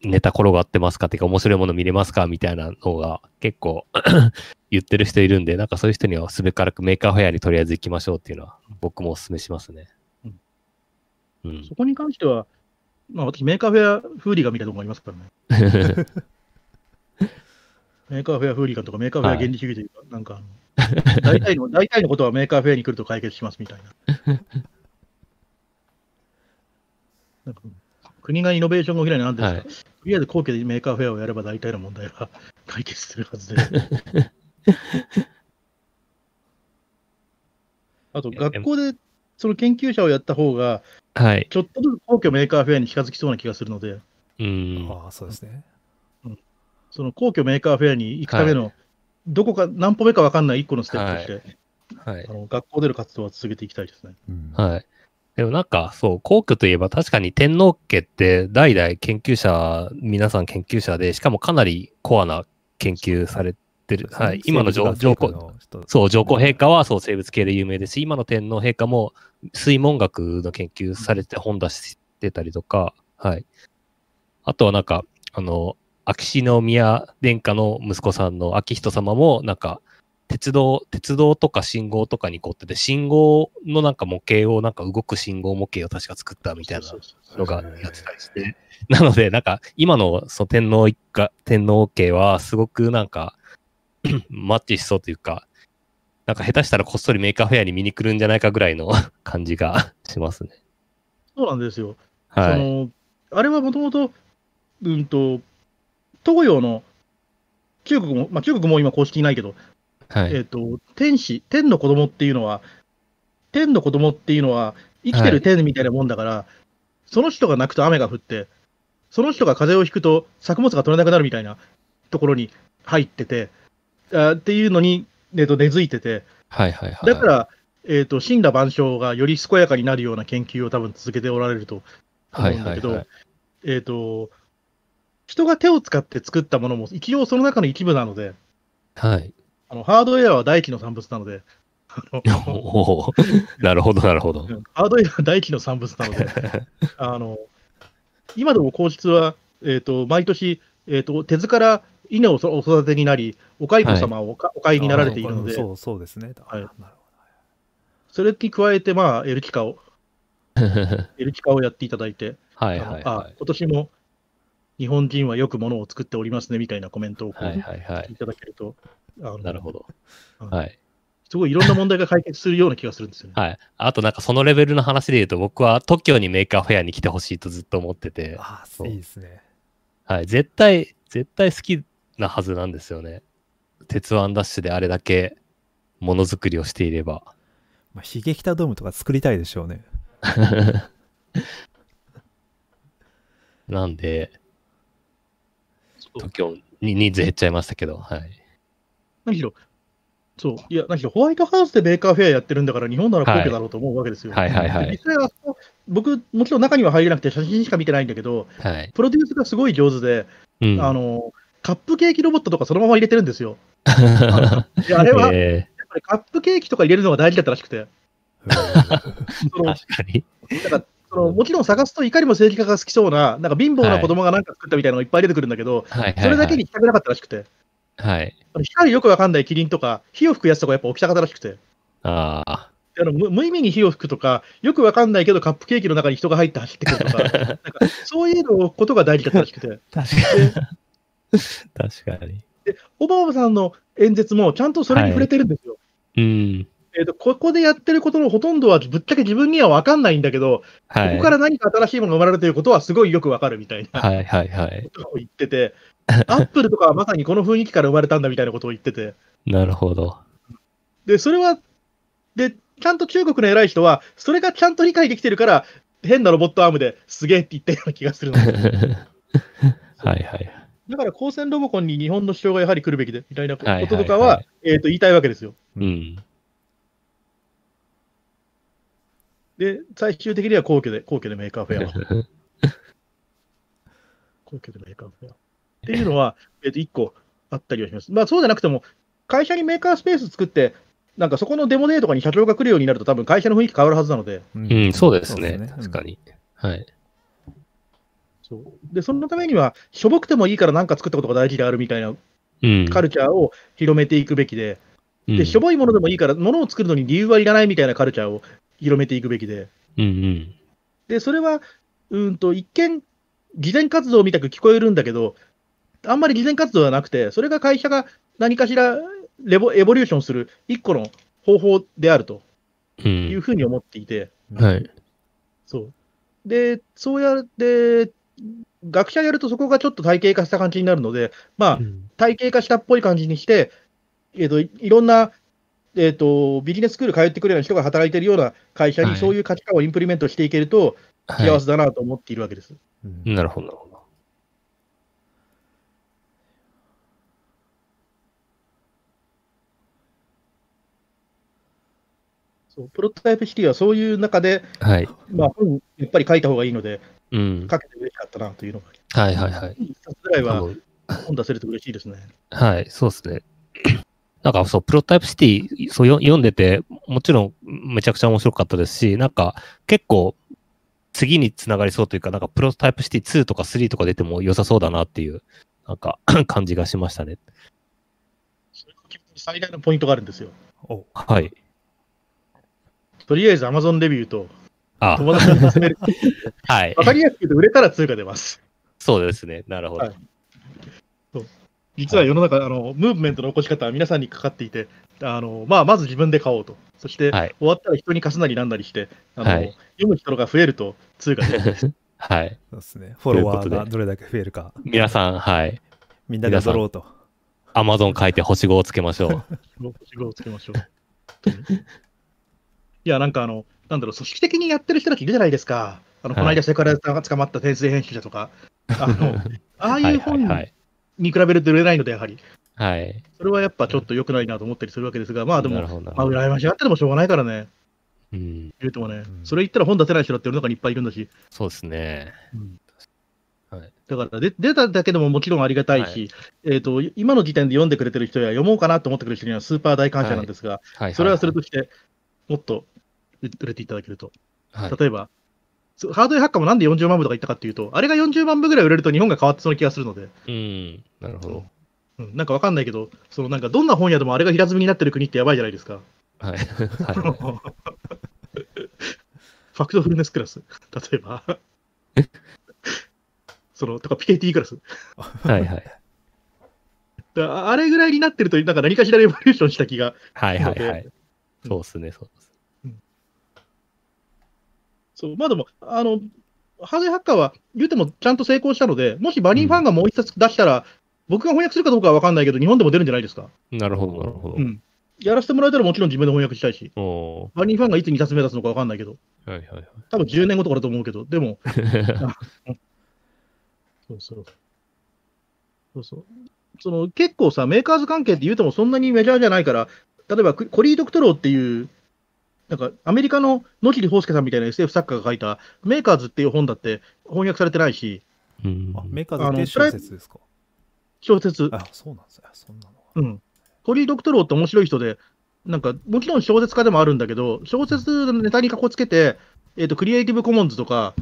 ネタ転がってますか？っていうか、面白いもの見れますか？みたいなのが、結構 言ってる人いるんで、なんかそういう人にはすべからくメーカーフェアにとりあえず行きましょうっていうのは、僕もお勧めしますね。うんうん。そこに関しては、まあ、私、メーカーフェアフーリガンみたいなところありますからね。メーカーフェアフーリガンとか、メーカーフェア原理主義というか、なんか大体の、大体のことはメーカーフェアに来ると解決しますみたいな。なんか国がイノベーションが起きないのは何ですか、はい。とりあえず皇居でメーカーフェアをやれば大体の問題は 解決するはずで。あと、学校でその研究者をやった方が、はい。ちょっとずつ皇居メーカーフェアに近づきそうな気がするので、うん。ああ、そうですね。その皇居メーカーフェアに行くための、どこか、何歩目か分かんない一個のステップとして、はいあ。の学校での活動は続けていきたいですね。うんはい。でもなんか、そう、皇居といえば確かに天皇家って代々研究者、皆さん研究者で、しかもかなりコアな研究されてる。はい。今の上上皇、そう、上皇陛下はそう生物系で有名ですし、今の天皇陛下も水門学の研究されて本出してたりとか、はい。あとはなんか、あの、秋篠宮殿下の息子さんの秋人様も、なんか、鉄道、鉄道とか信号とかに凝ってて、信号のなんか模型を、なんか動く信号模型を確か作ったみたいなのがやってたりして。なので、なんか、今のその天皇一家、天皇家はすごくなんか、マッチしそうというか、なんか下手したらこっそりメーカーフェアに見に来るんじゃないかぐらいの 感じが しますね。そうなんですよ。そはい。のあれはもともと、うんと、東洋の中国も、まあ、中国も今公式にないけど、はい。えっ、と、天子、天の子供っていうのは、天の子供っていうのは、生きてる天みたいなもんだから、その人が泣くと雨が降って、その人が風邪をひくと作物が取れなくなるみたいなところに入ってて、あっていうのに、えー、と根付いてて、はいはいはい。だから、えー、と死んだ万象がより健やかになるような研究を多分続けておられるとはい思うんだけど、はいはい。えっ、と、人が手を使って作ったものも一応その中の一部なので、はい。あのハードウェアは大気の産物なので、なるほどなるほど。うん。ハードウェアは大気の産物なので、あの今でも皇室は、えー、と毎年、えー、と手塚から稲をお育てになり、お蚕様をおかお飼いになられているので、そうそうですね。はい。なるほそれに加えて、まあ、エルキカを、エルキカをやっていただいて、はいはいはい。今年も日本人はよくものを作っておりますねみたいなコメントをこうはいはいはいい。ただけると、なるほど。うんはい。すごいいろんな問題が解決するような気がするんですよね。はい。あとなんかそのレベルの話で言うと、僕は TOKIO にメーカーフェアに来てほしいとずっと思ってて、ああ、そういいですね。はい。絶対、絶対好きなはずなんですよね。鉄腕ダッシュであれだけものづくりをしていれば。まあ、ヒゲキタドームとか作りたいでしょうね。なんで、そう TOKIO に人数減っちゃいましたけど、はい。何しろ、そう、いや、何しろ、ホワイトハウスでメーカーフェアやってるんだから、日本なら皇居だろうと思うわけですよ。はいはいはい実際は僕、もちろん中には入れなくて、写真しか見てないんだけど、はい。プロデュースがすごい上手で、うん。あのカップケーキロボットとかそのまま入れてるんですよ。であれは、やっえぱりカップケーキとか入れるのが大事だったらしくて、そー、の確かに。そのもちろん探すといかにも政治家が好きそうな、なんか貧乏な子供がなんか作ったみたいなのがいっぱい出てくるんだけど、はいはい、はい。それだけにしたくなかったらしくて、はい。光よくわかんないキリンとか、火を吹くやつとかやっぱ起きたかったらしくて。ああ。あの無無意味に火を吹くとか、よくわかんないけど、カップケーキの中に人が入って走ってくるとか、なんかそういうのことが大事だったらしくて、確かに。確かに。オバマさんの演説もちゃんとそれに触れてるんですよ。うん。えーとここでやってることのほとんどはぶっちゃけ自分にはわかんないんだけど、はい。ここから何か新しいものが生まれるということはすごいよくわかるみたいなはいはいはい。ことを言ってて、アップルとかはまさにこの雰囲気から生まれたんだみたいなことを言ってて、なるほど。で、それは、で、ちゃんと中国の偉い人は、それがちゃんと理解できてるから、変なロボットアームですげえって言ったような気がするので。はいはい。だから、光線ロボコンに日本の主張がやはり来るべきで、みたいなこはいはいはいととかは、えっと、言いたいわけですよ。うん。で、最終的には皇居で、皇居でメーカーフェアは。皇居でメーカーフェア。っていうのは、えっと、一個あったりはします。まあ、そうじゃなくても、会社にメーカースペース作って、なんかそこのデモデーとかに社長が来るようになると、多分会社の雰囲気変わるはずなので、ううん、そうですね。そう確か。に。はい。そうでそのためには、しょぼくてもいいから何か作ったことが大事であるみたいなうん。カルチャーを広めていくべきで、うんでしょぼいものでもいいから、ものを作るのに理由はいらないみたいなカルチャーを広めていくべきで、うんうん。でそれは、うんと一見、慈善活動みたく聞こえるんだけど、あんまり慈善活動ではなくて、それが会社が何かしらレボエボリューションする一個の方法であるとう。いうんふうに思っていて、うんはい。そう。で、そうやって、学者やるとそこがちょっと体系化した感じになるので、まあ、うん体系化したっぽい感じにして、えー、といいろんな、えー、とビジネススクール通ってくるような人が働いてるような会社はいにそういう価値観をインプリメントしていけると幸せだなと思っているわけです。うんなるほど、なるほど。そうプロトタイプシティはそういう中で、はい。まあ、本やっぱり書いた方がいいので、うん。書けて嬉しかったなというのが、はいはいはい。一冊ぐらいは本出せると嬉しいですね。はい、そうですね。なんかそう、プロトタイプシティ、そうよ読んでて、もちろんめちゃくちゃ面白かったですし、なんか結構次につながりそうというか、なんかプロトタイプシティ2とか3とか出ても良さそうだなっていう、なんか 感じがしましたね。最大のポイントがあるんですよ。おはい。とりあえず Amazon レビューとあ、友達に勧める。はいわ。かりやすく言うと、売れたら通貨出ます。そうですね。なるほど。はい実は世の中、あのムーブメントの起こし方は皆さんにかかっていて、あのまあ、まず自分で買おうと、そして、はい終わったら人に貸すなりなんなりして、あのはい読む人が増えると通貨で、はい。そうですね。フォロワーがどれだけ増えるか、皆さん、はい。みんなで踊ろうと。アマゾン書いて星5をつけましょう。星5をつけましょう。いや、なんかあの、なんだろう、組織的にやってる人たちいるじゃないですか。あのこのはい間、セクハラで捕まった転生編集者とか、あのああ はいいうはい本はい。に比べると売れないので、やはり、はい。それはやっぱちょっと良くないなと思ったりするわけですが、まあでもまあ。羨ましがってでもしょうがないからね。うん。言うてもね、うんそれ言ったら本出せない人だって世の中にいっぱいいるんだし、そうですね。はい。だからで出ただけでももちろんありがたいし、えーと、今の時点で読んでくれてる人や読もうかなと思ってくれる人にはスーパー大感謝なんですが、はい。それはそれとして、もっと売れていただけると。はい。例えば、ハードウェアハッカーもなんで40万部とか言ったかっていうと、あれが40万部ぐらい売れると日本が変わってそうな気がするので、うん。なるほど。うん、なんかわかんないけど、そのなんかどんな本屋でもあれが平積みになってる国ってやばいじゃないですか。はい。はい。ファクトフルネスクラス、例えば。そのとか、ピケティクラス。はいはい。だあれぐらいになってると、なんか何かしらレボリューションした気が、はいはいはい。そうですね、そうです。そう、まあでも、あの、ハーゲンハッカーは言うてもちゃんと成功したので、もしバニーファンがもう一冊出したら、僕が翻訳するかどうかは分かんないけど、日本でも出るんじゃないですか。なるほど、なるほど。うん。やらせてもらえたらもちろん自分で翻訳したいし、おバニーファンがいつ2冊目出すのか分かんないけど、ーはいはいはい。多分10年後とかだと思うけど、でも、そうそう。そうそう。その結構さ、メーカーズ関係って言うてもそんなにメジャーじゃないから、例えばコリー・ドクトローっていう、なんかアメリカの野尻抱介さんみたいな SF 作家が書いたメーカーズっていう本だって翻訳されてないし、うん。あメーカーズって小説ですか？小説、あそうなんですよそんなのがうん。コリー・ドクトローって面白い人で、なんかもちろん小説家でもあるんだけど、小説のネタにかこつけて、えっ、と、クリエイティブコモンズとか、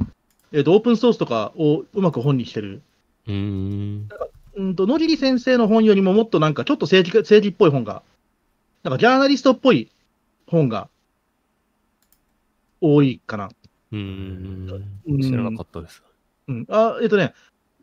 えっ、と、オープンソースとかをうまく本にしてる。うーん。うんと、野尻先生の本よりももっとなんかちょっと政治政治っぽい本が、なんかジャーナリストっぽい本が多いかな。うーん。うん知らなかったです。うん。あ、えっ、とね、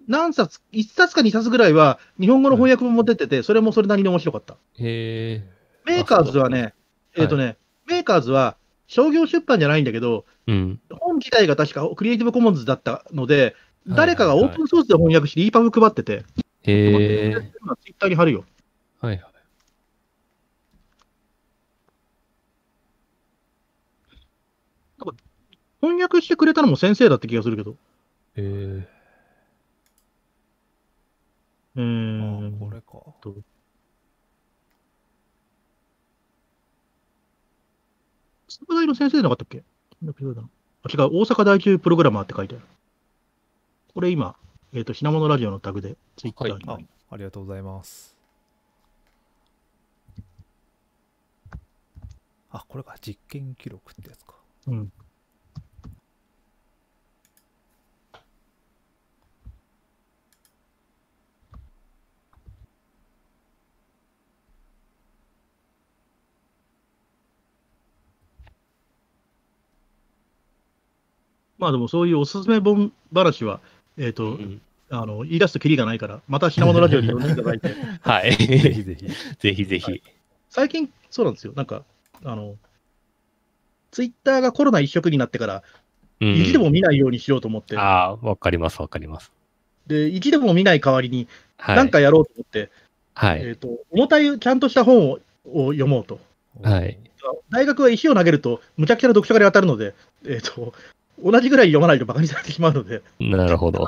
何冊、1冊か2冊ぐらいは日本語の翻訳本も出てて、それもそれなりに面白かった。へえ。メーカーズはね、うえっ、とね、メーカーズは商業出版じゃないんだけど、うん。本自体が確かクリエイティブコモンズだったので、はい誰かがオープンソースで翻訳して EPUB 配ってて、へえ。今ツイッターに貼るよ。はいはい。翻訳してくれたのも先生だって気がするけど。へえ。うーあん。これか筑波大の先生じゃなかったっけ？あ違う、大阪大中プログラマーって書いてある。これ今、えっ、と、品物ラジオのタグでツイッターに。あありがとうございますあこれか実験記録ってやつかうん。まあでもそういうおすすめ本話は、えっ、と、うんあの、言い出すとキリがないから、また品物ラジオに呼んでいただいて。はい。ぜひぜひぜひぜひ。最近、そうなんですよ。なんか、あの、ツイッターがコロナ一色になってから、うん意地でも見ないようにしようと思って、ああ、わかります、わかります。で、意地でも見ない代わりに、はい。なんかやろうと思って、えっ、はい。と、重たい、ちゃんとした本をを読もうと。はい大学は石を投げると、むちゃくちゃな読書家に当たるので、えっ、と、同じぐらい読まないとバカにされてしまうので、なるほど。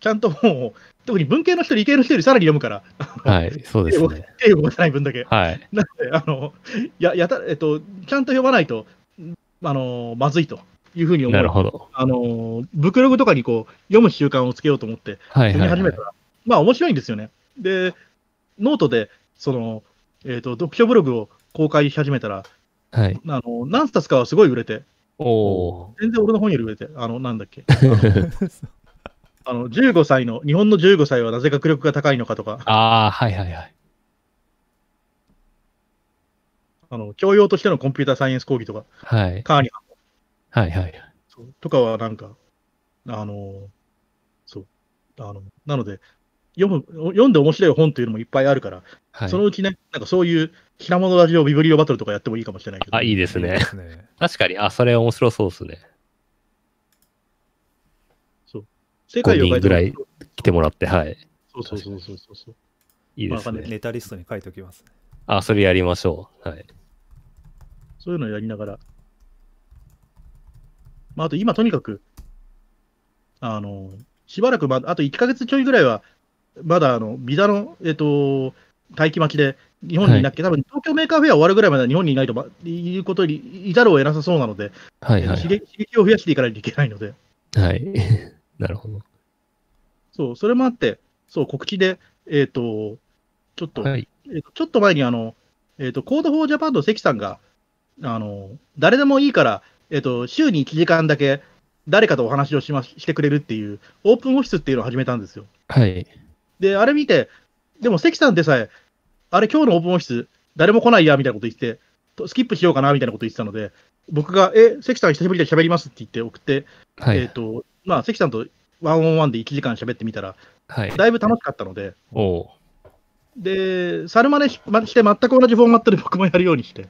ちゃんと本を、特に文系の人、理系の人よりさらに読むから、はい。そうですね。手を動かせない分だけ。はい。なので、あの、や、やた、えっと、ちゃんと読まないと、あの、まずいというふうに思う。なるほど。あの、ブクログとかにこう、読む習慣をつけようと思って、読み始めた。ら、まあ面白いんですよね。で、ノートで、その、えっ、と、読書ブログを公開し始めたら、はい。あの、何冊かはすごい売れて、おお全然俺の本より売れて、あの、なんだっけ。あの、15歳の、日本の15歳はなぜ学力が高いのかとか、ああ、はいはいはい。あの、教養としてのコンピューターサイエンス講義とか、はい。カーニハンはいはい。そうとかはなんか、あの、そう、あの、なので、読む、読んで面白い本というのもいっぱいあるから、はいそのうちね、なんかそういう品物ラジオビブリオバトルとかやってもいいかもしれないけど。あ、いいですいいねで。すね確かに、あ、それ面白そうですね。世界を変えて5人ぐらい来てもらって、はい。そうそうそうそうそうそう。いいですまあね。ネタリストに書いておきますあ、それやりましょう。はい。そういうのをやりながら。まあ、あと今とにかく、あの、しばらくま、あと1ヶ月ちょいぐらいは、まだあの、ビザの、えっ、と、待機待ちで、日本にいなきゃ、多分東京メーカーフェア終わるぐらいまでは日本にいないと、ま、いうことにいざるを得なさそうなので、はいはい、刺激刺激を増やしていかないといけないので、はい。なるほど。そう、それもあって、そう、告知で、えっ、と、ちょっと、はい。えーとちょっと前にあの、えーと、 Code for Japan の関さんが、あの、誰でもいいから、えっ、と、週に1時間だけ誰かとお話をしましてくれるっていう、オープンオフィスっていうのを始めたんですよ。はい。で、あれ見て、でも関さんでさえ、あれ今日のオープンオフィス、誰も来ないや、みたいなこと言って、スキップしようかな、みたいなこと言ってたので、僕が、え、関さん久しぶりで喋りますって言って送って、はい、えっ、ー、と、まあ、関さんとワンオンワンで1時間喋ってみたら、はい、だいぶ楽しかったので、おで、猿真似しして全く同じフォーマットで僕もやるようにして。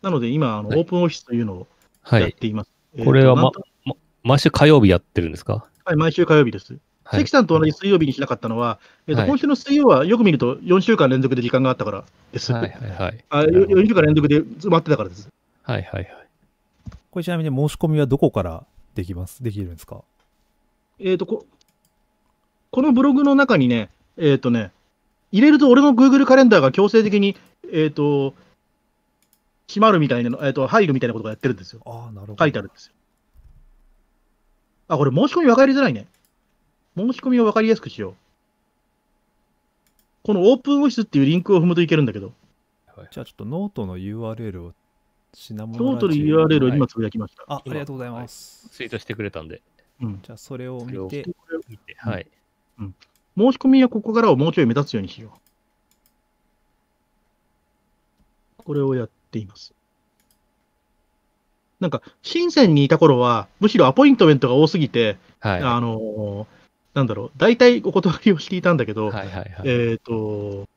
なので今、あの、はい、オープンオフィスというのをやっています。はい、これは、ま、毎週火曜日やってるんですか？はい、毎週火曜日です。はい関さんと同じ水曜日にしなかったのは、えーとはい今週の水曜はよく見ると4週間連続で時間があったからです。はいはいはい。あなるほど4週間連続で埋まってたからです。はいはいはい。これちなみに申し込みはどこからできます？できるんですか？えっ、とこ、このブログの中にね、えっ、とね、入れると俺の Google カレンダーが強制的に、えっ、と、閉まるみたいなの、えっ、と、入るみたいなことがやってるんですよ。ああ、なるほど。書いてあるんですよ。あ、これ申し込み分かりづらいね。申し込みを分かりやすくしよう。このオープンオフィスっていうリンクを踏むといけるんだけど、じゃあちょっとノートの URL を品物ノートの URL をはい今つぶやきました。あ、ありがとうございます。ツイートしてくれたんで、うん。じゃあそれを見て、見て、はい。申し込みはここからをもうちょい目立つようにしよう。これをやっています。なんか、深センにいた頃は、むしろアポイントメントが多すぎて、はい。あのーなんだろう、大体お断りをしていたんだけど、はいはいはい。えっ、と、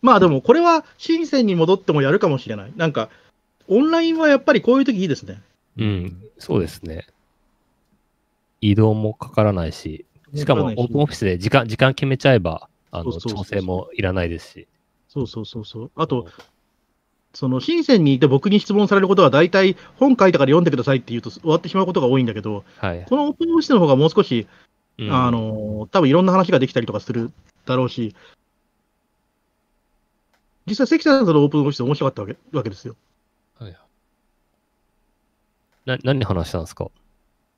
まあでも、これは深センに戻ってもやるかもしれない。なんか、オンラインはやっぱりこういう時いいですね。うん、そうですね。移動もかからないし、しかもオープンオフィスで時間、時間決めちゃえば、あの、調整もいらないですし。そうそうそうそう。あと、その深センにいて僕に質問されることは大体本書いたから読んでくださいって言うと終わってしまうことが多いんだけど、はい。このオープンオフィスの方がもう少し、うんあ、の、多分いろんな話ができたりとかするだろうし、実際関さんとのオープンオフィス面白かったわけわけですよ。はいな何話したんですか？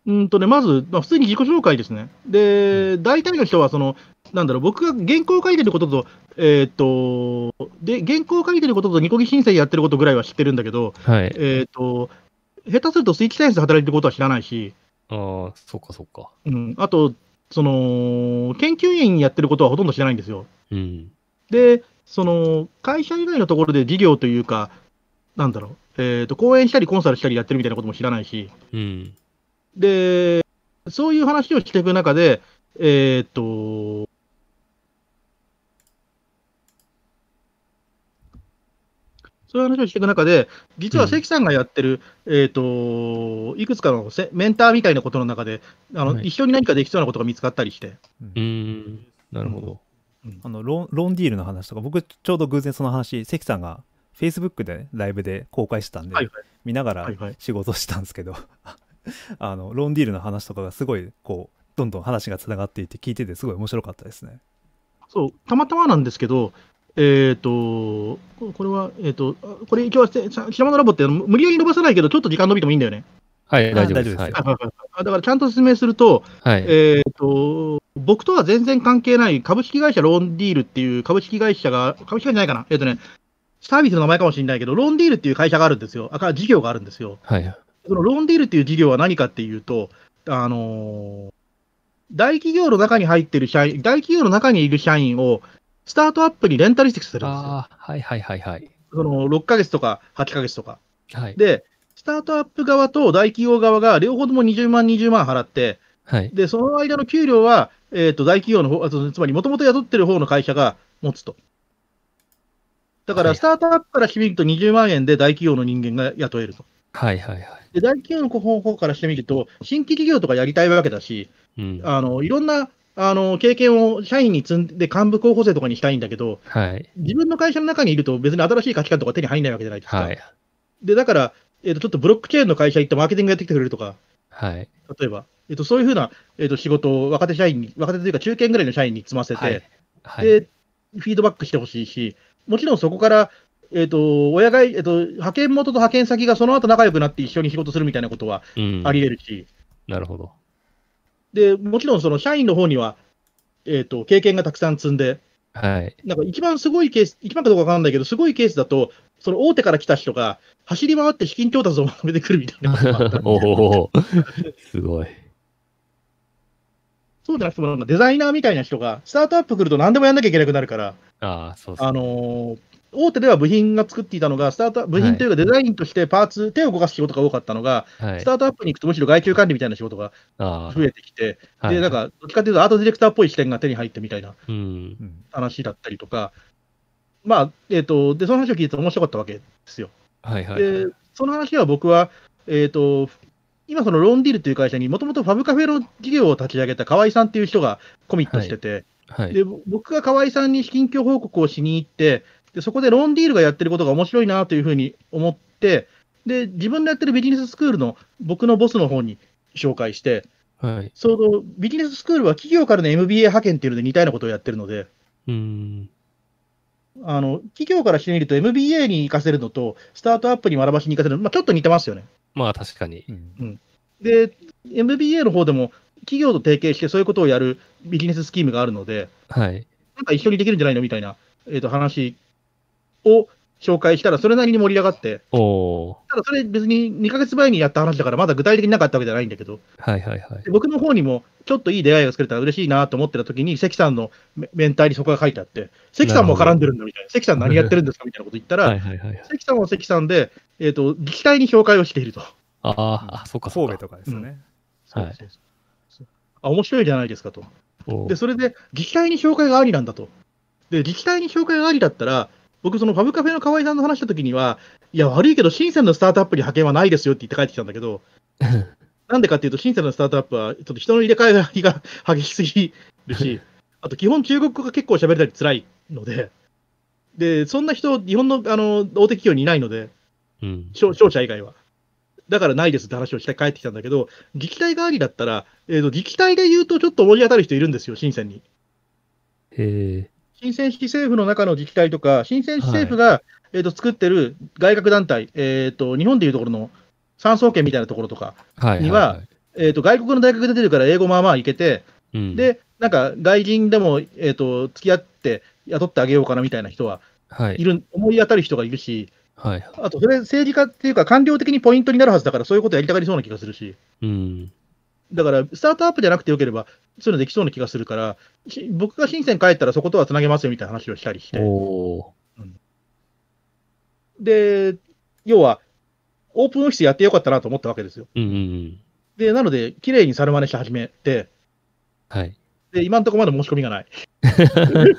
うんとね、まず、まあ、普通に自己紹介ですね。で、大体の人は、その、なんだろう、僕が原稿を書いてることと、えーっと、で、原稿を書いてることとニコギ申請やってることぐらいは知ってるんだけど、はい。えーっと、下手するとスイッチサイエンスで働いてることは知らないし、ああ、そっかそっか。うん、あと、その、研究員やってることはほとんど知らないんですよ。うん。で、その、会社以外のところで事業というか、なんだろう、えーっと、講演したりコンサルしたりやってるみたいなことも知らないし、うん。で、そういう話をしていく中で、えーっと、そういう話をしていく中で、実は関さんがやってる、えーっと、いくつかのせメンターみたいなことの中で、あのはい。一緒に何かできそうなことが見つかったりして、うーん。なるほど。あのロンロンディールの話とか、僕ちょうど偶然その話、関さんが Facebook でライブで公開してたんで、はいはい。見ながら仕事したんですけど、あのロンディールの話とかがすごいこうどんどん話がつながっていて聞いててすごい面白かったですね。そう、たまたまなんですけど、えっ、と、これは、えっ、と、あこれ一応、白物ラボって無理やり伸ばさないけど、ちょっと時間伸びてもいいんだよね。はい、大丈夫です。はい だからちゃんと説明すると、はい。えっ、と、僕とは全然関係ない株式会社ローンディールっていう株式会社が、株式会社じゃないかな、えっ、とね、サービスの名前かもしれないけど、ローンディールっていう会社があるんですよ。あか事業があるんですよ。はい。そのローンディールっていう事業は何かっていうと、あのー大企業の中に入ってる社員、大企業の中にいる社員を、スタートアップにレンタリスティックするんですよ。ああ、はいはいはいはい。その6ヶ月とか8ヶ月とか。はい。で、スタートアップ側と大企業側が両方とも20万、20万払って、はい。で、その間の給料は、えっ、と、大企業の方、あとつまりもともと雇ってる方の会社が持つと。だから、はいスタートアップからしてみると20万円で大企業の人間が雇えると。はいはいはい。で、大企業の方からしてみると、新規事業とかやりたいわけだし、うん。あの、いろんな、あの、経験を社員に積んで、幹部候補生とかにしたいんだけど、はい。自分の会社の中にいると別に新しい価値観とか手に入んないわけじゃないですか。はい。で、だから、えっ、と、ちょっとブロックチェーンの会社行ってマーケティングやってきてくれるとか、はい。例えば、えっ、と、そういうふうな、えっ、と、仕事を若手社員に、若手というか中堅ぐらいの社員に積ませて、はい。はい。で、フィードバックしてほしいし、もちろんそこから、えっ、と、親が、えっ、と、派遣元と派遣先がその後仲良くなって一緒に仕事するみたいなことはうん。あり得るし、なるほど。で、もちろんその社員の方には、えっ、と、経験がたくさん積んで、はい。なんか一番すごいケース、一番かどうかわかんないけど、すごいケースだと、その大手から来た人が、走り回って資金調達を求めてくるみたいなことがあ おお、すごい。そうじゃなくても、デザイナーみたいな人が、スタートアップ来ると何でもやんなきゃいけなくなるから、ああ、そうそう。あのー大手では部品が作っていたのが、スタート部品というかデザインとしてパーツ、手を動かす仕事が多かったのが、はいス。タートアップに行くとむしろ外注管理みたいな仕事があ増えてきて、あ。で、なんか、どっちかというとアートディレクターっぽい視点が手に入ってみたいなうん。うん話だったりとか、まあ、えっ、と、で、その話を聞いてて面白かったわけですよ。はいはいはい。で、その話は僕は、えっ、と、今そのロンディルという会社にもともとファブカフェの事業を立ち上げた河合さんっていう人がコミットしてて、はい。で、僕が河合さんに近況報告をしに行って、で、そこでロンディールがやってることが面白いなというふうに思って、で、自分のやってるビジネススクールの僕のボスの方に紹介して、はい。そのビジネススクールは企業からの MBA 派遣っていうので似たようなことをやってるので、うーん。あの、企業からしてみると MBA に行かせるのと、スタートアップに学ばしに行かせるの、まあ、ちょっと似てますよね。まあ確かに。うんで、MBA の方でも企業と提携してそういうことをやるビジネススキームがあるので、はい。なんか一緒にできるんじゃないのみたいな、えー、と話を紹介したら、それなりに盛り上がって、おー。ただそれ別に2ヶ月前にやった話だから、まだ具体的になかったわけじゃないんだけど、はいはいはいで。僕の方にもちょっといい出会いが作れたら嬉しいなと思ってた時に、関さんのメメンターにそこが書いてあって、関さんも絡んでるんだみたいな、関さん何やってるんですかみたいなこと言ったら、はいはいはいはい。関さんは関さんで、えー、と自治体に紹介をしていると。あーあ、そうかそうか。神戸とかですよね。はいそうそうそうあ面白いじゃないですかと。で、それで自治体に紹介がありなんだと。で、自治体に紹介がありだったら、僕、そのファブカフェの河合さんの話したときには、いや、悪いけど、深センのスタートアップに派遣はないですよって言って帰ってきたんだけど、なんでかっていうと、深センのスタートアップは、ちょっと人の入れ替えが 激しすぎるし、あと基本中国語が結構喋れたり辛いので、で、そんな人、日本のあの大手企業にいないので、うん。商商社以外は。だからないですって話をして帰ってきたんだけど、自治体がありだったら、えーと自治体で言うとちょっと思い当たる人いるんですよ、深センに。へえ。新鮮市政府の中の自治体とか、新鮮市政府が、えー、と作ってる外郭団体、えーと、日本でいうところの産総研みたいなところとか、はい。には、えー、と外国の大学で出てるから英語まあまあいけて、うん、で、なんか外人でも、えー、と付き合って雇ってあげようかなみたいな人ははい。いる、思い当たる人がいるし、はい。あとそれ政治家っていうか官僚的にポイントになるはずだから、そういうことやりたがりそうな気がするし。うん。だから、スタートアップじゃなくてよければ、そういうのできそうな気がするから、し僕が深セン帰ったらそことはつなげますよみたいな話をしたりして。おー。で、要は、オープンオフィスやってよかったなと思ったわけですよ。うんうんうん。で、なので、綺麗に猿真似して始めて、はい。で、今のところまだ申し込みがない。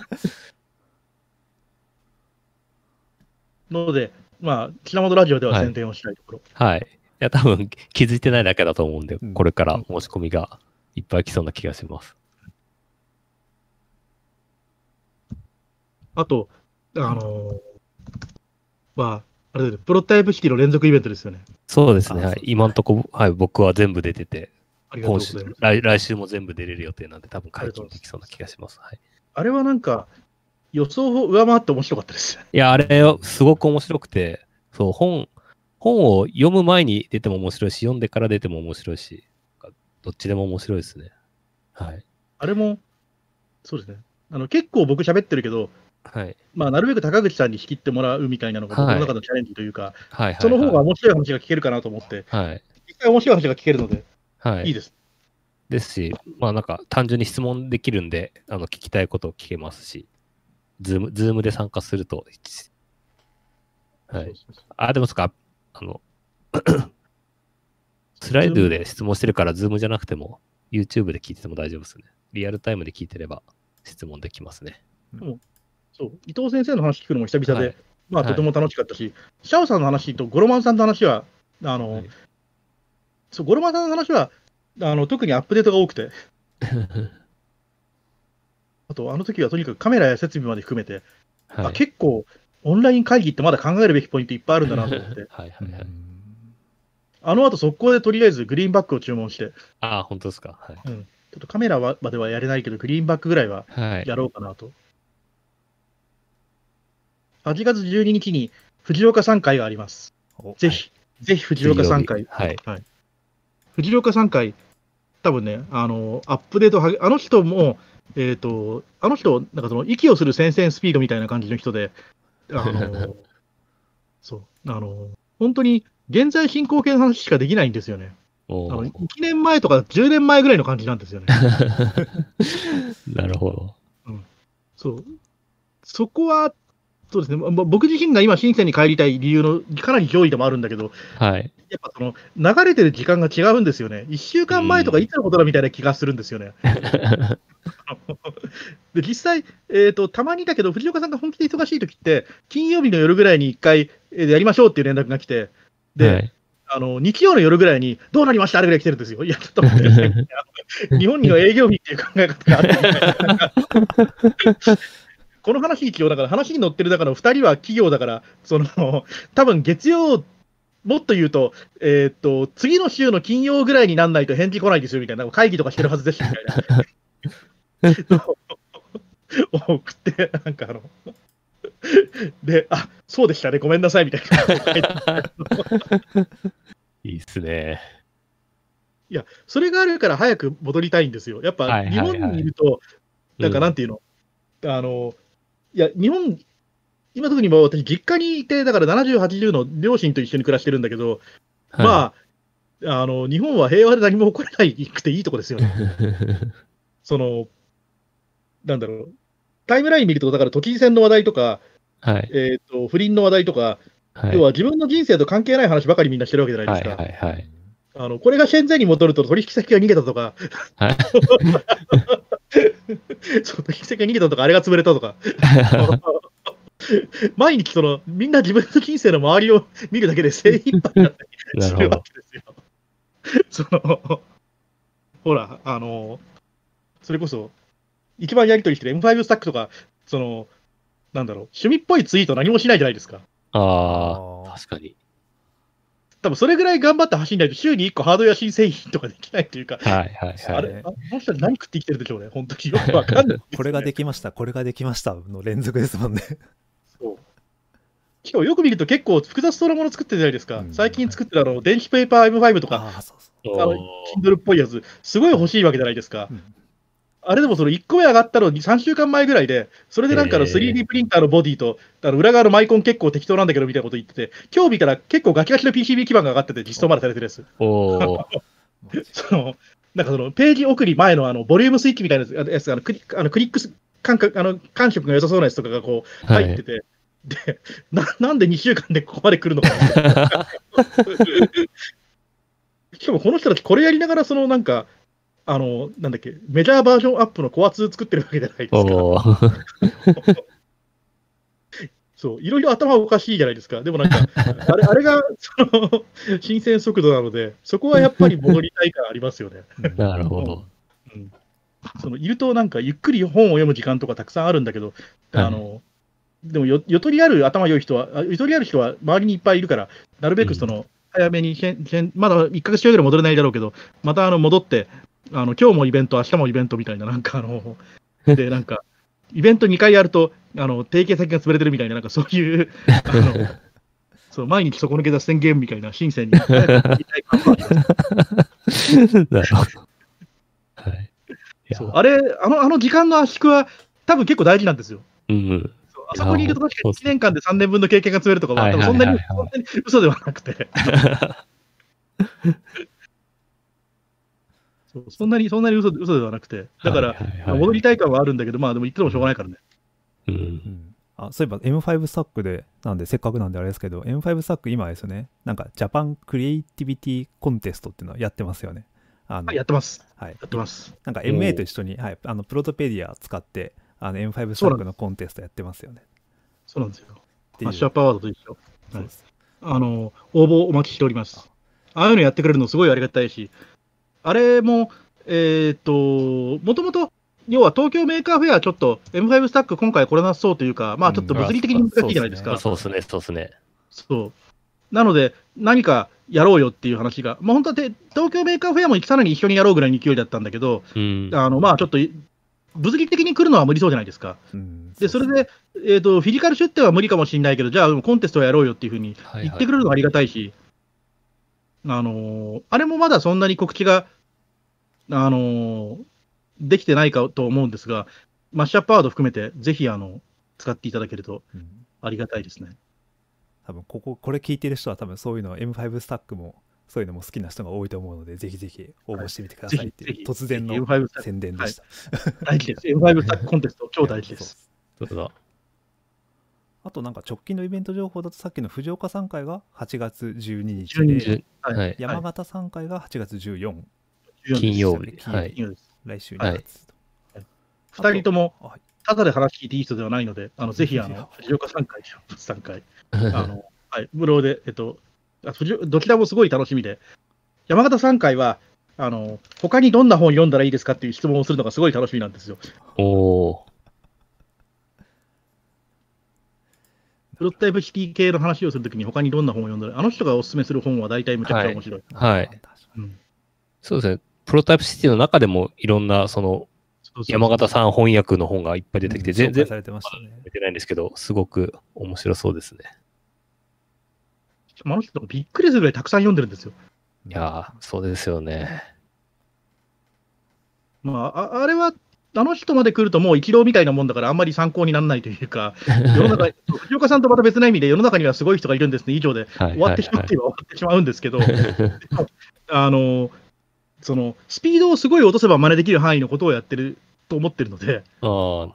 ので、まあ、品物ラジオでは宣伝をしたいところ。はい。いや、多分気づいてないだけだと思うんで、うんこれから申し込みがいっぱい来そうな気がします。あと、あのーまあ、あれだよねプロトタイプ式の連続イベントですよね。そうですね。はい。今んとこ、はい、僕は全部出てて、今週。来、来週も全部出れる予定なんで、多分解禁できそうな気がします。はい。あれはなんか、予想を上回って面白かったです。いや、あれ、すごく面白くて、そう、本、本を読む前に出ても面白いし、読んでから出ても面白いし、どっちでも面白いですね。はい。あれも、そうですね。あの結構僕喋ってるけど、はい。まあ、なるべく高口さんに仕切ってもらうみたいなのが僕の中のチャレンジというか、はい、はい。その方がはい。面白い話が聞けるかなと思って、はい。一回面白い話が聞けるので、はいいいです。ですし、まあなんか単純に質問できるんで、あの聞きたいことを聞けますし、 Zoom、Zoom で参加すると、はい。あ、でもそっか、あの、スライドで質問してるから、 Zoom じゃなくても、YouTube で聞いてても大丈夫ですね。リアルタイムで聞いてれば質問できますね。そう伊藤先生の話聞くのも久々で、はいまあ、はいとても楽しかったし、シャオさんの話とゴロマンさんの話は、あの、はいそうゴロマンさんの話はあの特にアップデートが多くて、あと、あの時はとにかくカメラや設備まで含めて、はい。あ結構、オンライン会議ってまだ考えるべきポイントいっぱいあるんだなと思って、はいはいはい。あの後速攻でとりあえずグリーンバックを注文して、ああ、本当ですか。はい。ちょっとカメラはまではやれないけど、グリーンバックぐらいははい。やろうかなと。8月12日に藤岡3回があります。おぜひ、ぜひ藤岡3回。はい。藤岡3回、多分ね、あの、アップデートはげ、あの人も、えっ、と、あの人、なんかその、息をする先々スピードみたいな感じの人で、あの、そう、あの、本当に、現在進行形の話しかできないんですよね。あのおー1年前とか10年前ぐらいの感じなんですよね。なるほど。そう。そこは、そうですね、ま僕自身が今、深センに帰りたい理由のかなり上位でもあるんだけど、はい。やっぱその流れてる時間が違うんですよね。1週間前とかいつのことだみたいな気がするんですよね。で実際、えーと、たまにだけど、藤岡さんが本気で忙しい時って、金曜日の夜ぐらいに1回、えーやりましょうっていう連絡が来て、で、はい。あの日曜の夜ぐらいに、どうなりました？あれぐらい来てるんですよ。いや、ちょっと待って、日本には営業日っていう考え方があって。みたいな、この話聞きよ、だから話に乗ってるだから、2人は企業だから、その多分月曜、もっと言うと、えーっと、次の週の金曜ぐらいになんないと返事来ないですよみたいな、会議とかしてるはずですみたいな。送って、なんかあの、で、あそうでしたね、ごめんなさいみたいな。いいっすね。いや、それがあるから早く戻りたいんですよ。やっぱ日本にいると、なんかうなんていうの、あの、いや、日本、今特にもう私、実家にいて、だから70、80の両親と一緒に暮らしてるんだけど、はいまあ、あの、日本は平和で何も起こらないくていいとこですよね。その、なんだろう、タイムライン見ると、だから都知事選の話題とか、はい。えっ、と、不倫の話題とか、はい。要は自分の人生と関係ない話ばかりみんなしてるわけじゃないはい。ですか。はい。はい。あのこれがシェンゼンに戻ると取引先が逃げたとか、はい そう取引先が逃げたとか、あれが潰れたとか、毎日その、みんな自分の人生の周りを見るだけで精一杯だったりするわ。けですよ。そのほら、あの、それこそ、一番やり取りしてる M5 スタックとか、その、なんだろう、趣味っぽいツイート何もしないじゃないですか。あああ、確かに。多分それぐらい頑張って走んないと、週に1個ハードウェア新製品とかできないっていうか、はい。はい。あれ、はい。あこの人何食って生きてるでしょうね、本当によくわかんない、これができました、これができましたの連続ですもんね。そうしかもよく見ると結構複雑そうなもの作ってるじゃないですか。うん最近作ってるあの電子ペーパー M5 とか、ああ、そうそあの Kindle っぽいやつ、すごい欲しいわけじゃないですかう。。うんあれでもその1個目上がったのに3週間前ぐらいで、それでなんかあのへー 3D プリンターのボディと、あの裏側のマイコン結構適当なんだけどみたいなこと言ってて、今日見たら結構ガキガキの PCB 基板が上がってて実装までされてるやつ。そのなんかそのページ送り前のあのボリュームスイッチみたいなやつ、あのクリあのクリックス感覚あの感触が良さそうなやつとかがこうはい。入ってて、でななんで2週間でここまで来るのかな しかもこの人たち、これやりながら、そのなんか、あの、なんだっけ、メジャーバージョンアップのコア2作ってるわけじゃないですか。そう、いろいろ頭おかしいじゃないですか。でもなんか、あれあれが、その、新鮮速度なので、そこはやっぱり戻りたい感ありますよね。う んなるほど。うん、そのいると、なんか、ゆっくり本を読む時間とかたくさんあるんだけど、あの、でもよ、ゆとりある頭良い人は、あゆとりある人は周りにいっぱいいるから、なるべくその、早めにまだ1ヶ月中ぐらい戻れないだろうけど、またあの戻って、あの今日もイベント、明日もイベントみたいな、なんかあの、で、なんか、イベント2回やると、あの提携先が潰れてるみたいな、なんかそういう、あのそう毎日底抜け脱線ゲームみたいな、深センになるほど。そうあれあの、あの時間の圧縮は、多分結構大事なんですよ。うん。あそこにいると確かに1そうですね年間で3年分の経験が積めるとかは、そんなにそんなに嘘ではなくて。そうそんなに、そんなに嘘嘘ではなくて。だから、はいはいはい戻りたい感はあるんだけど、まあでも言ってもしょうがないからね。うんう。んあそういえば M5 スタックで、なんでせっかくなんであれですけど、M5 スタック今ですよね、なんかジャパンクリエイティビティコンテストっていうのをやってますよね。あのはい、やってます。はい、やってます。なんか MA と一緒に、はい、あの ProtoPedia 使ってあの M5 スタックのコンテストやってますよね。そうなんですよ。っていうマッシュアップアワードと一緒。そうですあの、応募お待ちしております。ああいうのやってくれるのすごいありがたいし、あれも、えっ、と、もともと、要は東京メーカーフェアちょっと M5 スタック今回来れなそうというか、まあちょっと物理的に難しいじゃないですか。うんそうですね、そうですね。そう。なので、何かやろうよっていう話が、まあ、本当はで東京メーカーフェアもさらに一緒にやろうぐらいの勢いだったんだけど、うん。あのまあちょっと、物理的に来るのは無理そうじゃないですか。うんで、それで、えーと、フィジカル出展は無理かもしれないけど、じゃあ、コンテストをやろうよっていうふうにはい言ってくれるのはありがたいし、あのーあれもまだそんなに告知が、あのーできてないかと思うんですが、マッシュアップアワード含めて、ぜひあの使っていただけるとうんありがたいですね。多分こここれ聞いてる人は多分そういうの M5 スタックもそういうのも好きな人が多いと思うのでぜひぜひ応募してみてくださいっていうぜひぜひ突然の M5 スタック宣伝でした。大事です。M5 スタックコンテスト、超大事です。そうだ。あとなんか直近のイベント情報だとさっきの藤岡3回が8月12日12で日はいはい。山形3回が8月14、金曜日。はい。来週はい2月と、二人ともはい、ただで話聞いていい人ではないので、あのぜひ、あの、藤岡さん回、山本さん回、あの、はい、無料で、えっと、どちらもすごい楽しみで、山形さん回は、あの、他にどんな本読んだらいいですかっていう質問をするのがすごい楽しみなんですよ。おー。プロトタイプシティ系の話をするときに他にどんな本を読んだら、あの人がおすすめする本は大体むちゃくちゃ面白い。はい確かうんそうですね。プロトタイプシティの中でもいろんな、その、山形さん翻訳の本がいっぱい出てきて、うん全然されてましたね出てないんですけど、すごく面白そうですね。あの人びっくりするぐらいたくさん読んでるんですよ。いやー、そうですよね。まあ、ああれは、あの人まで来るともう一郎みたいなもんだから、あんまり参考にならないというか、世の中、藤岡さんとまた別な意味で、世の中にはすごい人がいるんですね、以上ではい。終わってしまっては終わってしまうんですけど、あの、その、スピードをすごい落とせば真似できる範囲のことをやってると思ってるので、あー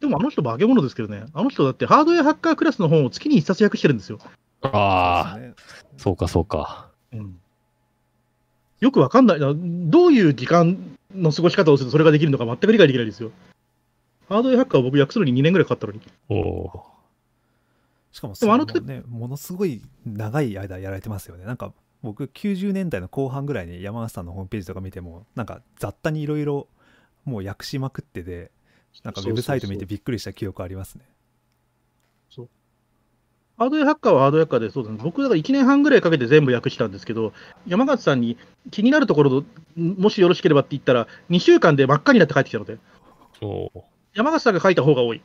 でもあの人化け物ですけどね、あの人だってハードウェアハッカークラスの本を月に一冊訳してるんですよ。あー、そうかそうか。うんよくわかんないな、どういう時間の過ごし方をするとそれができるのか全く理解できないですよ。ハードウェアハッカーを僕訳すのに2年ぐらいかかったのに。おーしかもでもあのそのね、ものすごい長い間やられてますよね。なんか僕90年代の後半ぐらいに山形さんのホームページとか見ても、なんか雑多にいろいろもう訳しまくってて、なんかウェブサイト見てびっくりした記憶ありますね。ハードウェアハッカーはハードウェアハッカーで、そうですね、僕だから1年半ぐらいかけて全部訳したんですけど、山形さんに気になるところ、もしよろしければって言ったら、2週間で真っ赤になって帰ってきたので、山形さんが書いた方が多い。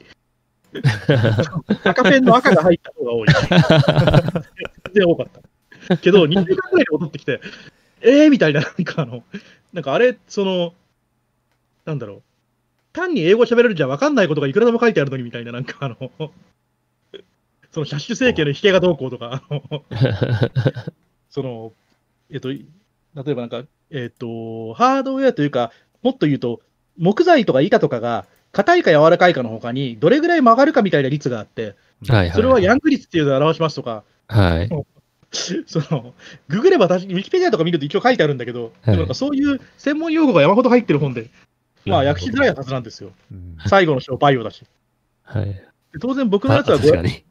赤ペンの赤が入った方が多い。全然多かった。けど、2週間ぐらいで戻ってきて、えーみたいな、なんかあの、なんかあれ、その、なんだろう、単に英語喋れるじゃ分かんないことがいくらでも書いてあるのにみたいな、なんかあの、そのシャッシュ政権の引けがどうこうとか、あのその、えっと、例えばなんか、えっと、ハードウェアというか、もっと言うと、木材とか板とかが、硬いか柔らかいかの他に、どれぐらい曲がるかみたいな率があって、はいはい。それはヤング率っていうのを表しますとか、はい。その、ググれば確かに、ウィキペディアとか見ると一応書いてあるんだけど、はいでもなんかそういう専門用語が山ほど入ってる本で、まあ、訳しづらいはずなんですよ。うん最後の章、バイオだし。はい。で当然、僕のやつは。で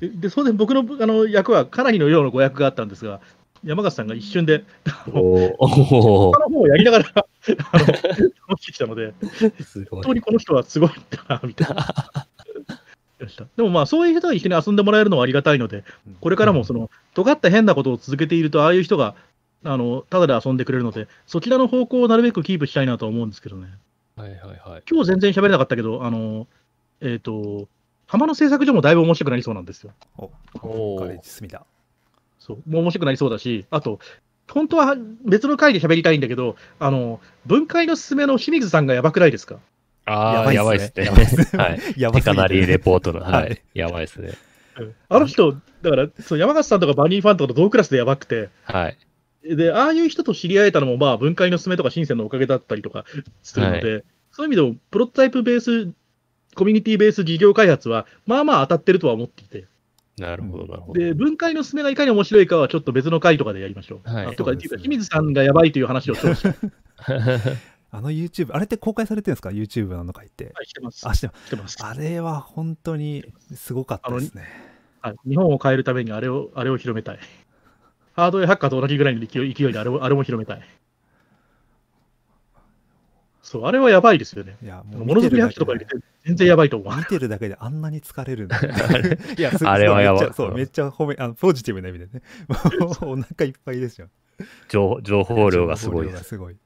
で当然、僕のあの役はかなりの量の語訳があったんですが、山形さんが一瞬で、おーお他の方をやりながらあの、持ってきたので、本当。にこの人はすごいんだな、みたいな。でしたでもまあ、そういう人が一緒に遊んでもらえるのはありがたいので、これからもその、尖った変なことを続けていると、ああいう人が、あの、ただで遊んでくれるので、そちらの方向をなるべくキープしたいなとは思うんですけどね。はいはいはい。今日全然喋れなかったけど、あの、えっ、と、浜の製作所もだいぶ面白くなりそうなんですよ。おお。そう。もう面白くなりそうだし、あと、本当は別の回で喋りたいんだけど、あの、分解のすすめの清水さんがやばくないですか？ああ、やばいですね。やばいっすね はい。やばすぎてテカナリーレポートの。ははいい。やばいですね。あの人、だから、そう山形さんとかバニーファンとかと同クラスでやばくて、はい。で、ああいう人と知り合えたのも、まあ、分解のすすめとか深センのおかげだったりとかするので、そういう意味でも、プロトタイプベース、コミュニティベース事業開発は、まあまあ当たってるとは思っていて、なるほど、なるほど。で、分解のすすめがいかに面白いかは、ちょっと別の回とかでやりましょう。はいあとか、ね清水さんがやばいという話をしてほしい。あの YouTube、あれって公開されてるんですか ?YouTube なのか言って。はい、してます。あ、してますしてます。あれは本当にすごかったですね。はい、日本を変えるためにあれをあれを広めたい。ハードウェアハッカーと同じぐらいの勢い勢いであれをあれも広めたい。そう、あれはやばいですよね。いや、ものづくり白書とか入れて全然やばいと思う。見てるだけであんなに疲れるんだ。いや、すあれはやばいめっちゃそう、めっちゃ褒め、あのポジティブな意味でね。もうお腹いっぱいですよ。情情報量がすごいです。情報量がすごい。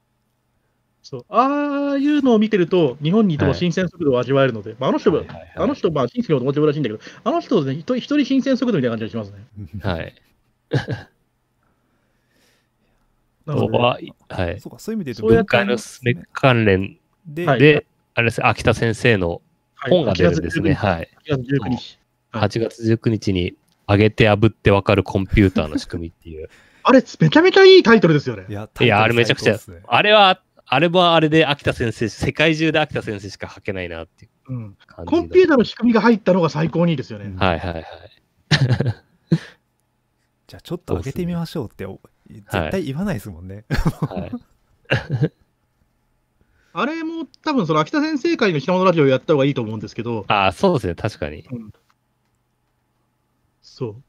そうああいうのを見てると、日本にいてもはい新鮮速度を味わえるので、まあ、あの人は、はいはいはいあの人、まあ、新規の友達らしいんだけど、あの人ね、一人一人新鮮速度みたいな感じがしますね。はい。なので、は、はい。そうか、そういう意味で言うと、文化のスメ関連で、はいで、あれですね、秋田先生のはい本が出るんですね。8はい。月19日。はい8月19日に、上げて炙ってわかるコンピューターの仕組みっていう。あれ、めちゃめちゃいいタイトルですよねい。や、いや、あれめちゃくちゃあれは、あれはあれで秋田先生、世界中で秋田先生しか書けないなっていう。うん、コンピューターの仕組みが入ったのが最高にいいですよね。うんはいはいはい。じゃあちょっと上げてみましょうってお絶対言わないですもんね。はい、あれも多分その秋田先生会の品物ラジオやった方がいいと思うんですけど、ああ、そうですね、確かに。そう。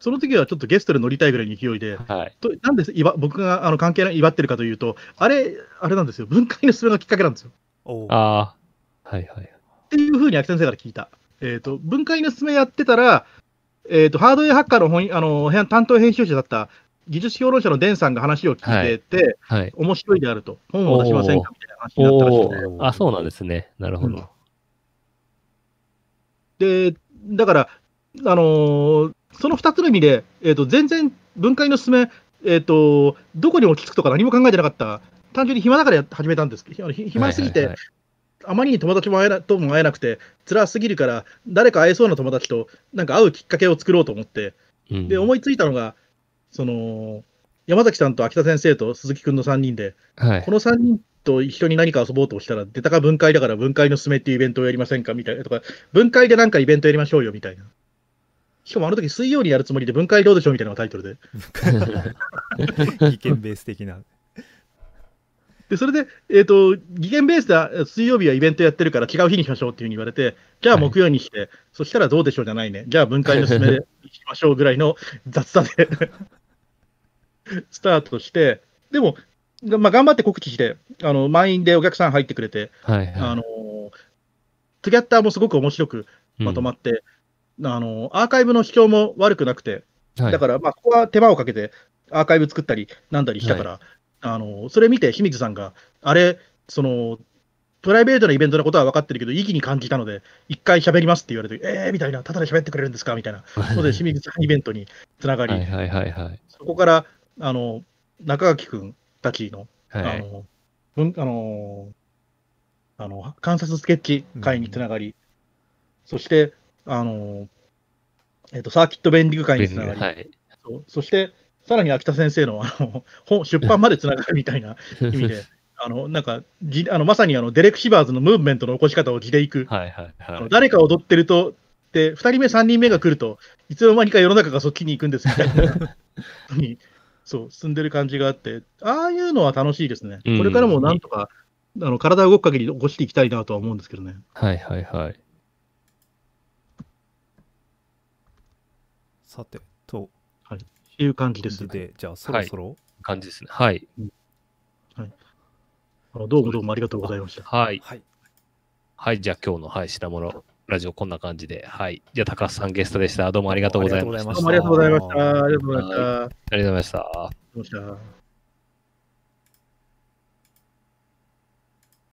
その時はちょっとゲストで乗りたいぐらいの勢いで、はい。となんで祝僕があの関係ない祝ってるかというと、あれ、あれなんですよ、分解のすべがきっかけなんですよ。ああ、はいはい。っていうふうに秋田先生から聞いた。えっ、と、分解のすべやってたら、えっ、と、ハードウェアハッカーの本あの編担当編集者だった技術評論者のデンさんが話を聞いてて、はい。面白いであると、本を出しませんか？みたいな話になったらしおくて。お、あ、そうなんですね。なるほど。で、だから、あのーその2つの意味で、えー、と全然分解の進め、えーと、どこに落ち着くとか何も考えてなかった、単純に暇だからや始めたんです。けど、ひ暇すぎて、はいはいあまりに友達も会えなとも会えなくて、辛すぎるから、誰か会えそうな友達となんか会うきっかけを作ろうと思って、はいうん。で思いついたのが、その山崎さんと秋田先生と鈴木くんの3人で、はい。この3人と一緒に何か遊ぼうとしたら、出たか分解だから分解の進めっていうイベントをやりませんかみたいなとか、分解でなんかイベントやりましょうよみたいな。しかもあの時水曜にやるつもりで分解どうでしょうみたいなのがタイトルで。意見ベース的な。で、それで、えっ、と、議言ベースで水曜日はイベントやってるから違う日にしましょうっていうふうに言われて、じゃあ木曜にして、そしたらどうでしょうじゃないね。じゃあ分解の進めでしましょうぐらいの 雑さで スタートして、でも、がまあ、頑張って告知して、あの満員でお客さん入ってくれて、はいはい。あのトゥギャッターもすごく面白くまとまって、あのアーカイブの視聴も悪くなくて、うん、だから、まあ、ここは手間をかけて、アーカイブ作ったり、なんだりしたから、あのそれ見て清水さんが、あれ、その、プライベートなイベントのことは分かってるけど、意義に感じたので、一回喋りますって言われて、えーみたいな、ただで喋ってくれるんですか？みたいな、ので、清水さんイベントにつながり、はいはいはいはい。そこからあの中垣君たちのはい。あの、文あのあの観察スケッチ会につながり、そして、あのえっとサーキットベンディング会につながり、はい。そうそして、さらに秋田先生のあの本出版までつながるみたいな意味で、あのなんかじあのまさにあのデレク・シバーズのムーブメントの起こし方を地でいく、はいはいはい。誰か踊ってると、で2人目、3人目が来ると、いつの間にか世の中がそっちに行くんですみたいなに そう進んでる感じがあって、ああいうのは楽しいですね。うんこれからもなんとか、あの体を動く限り起こしていきたいなとは思うんですけどね。はいはいはい。さて、とっていう感じです。で、じゃあそろそろ、感じですね。はい。あのどうもどうもありがとうございました。はい。はい。はい。じゃあ今日の、はい、品物ラジオこんな感じで。はい。じゃあ高須さんゲストでした。どうもありがとうございました。ありがとうございましたどうもありがとうございました。ありがとうございました。ありがとう。ございました。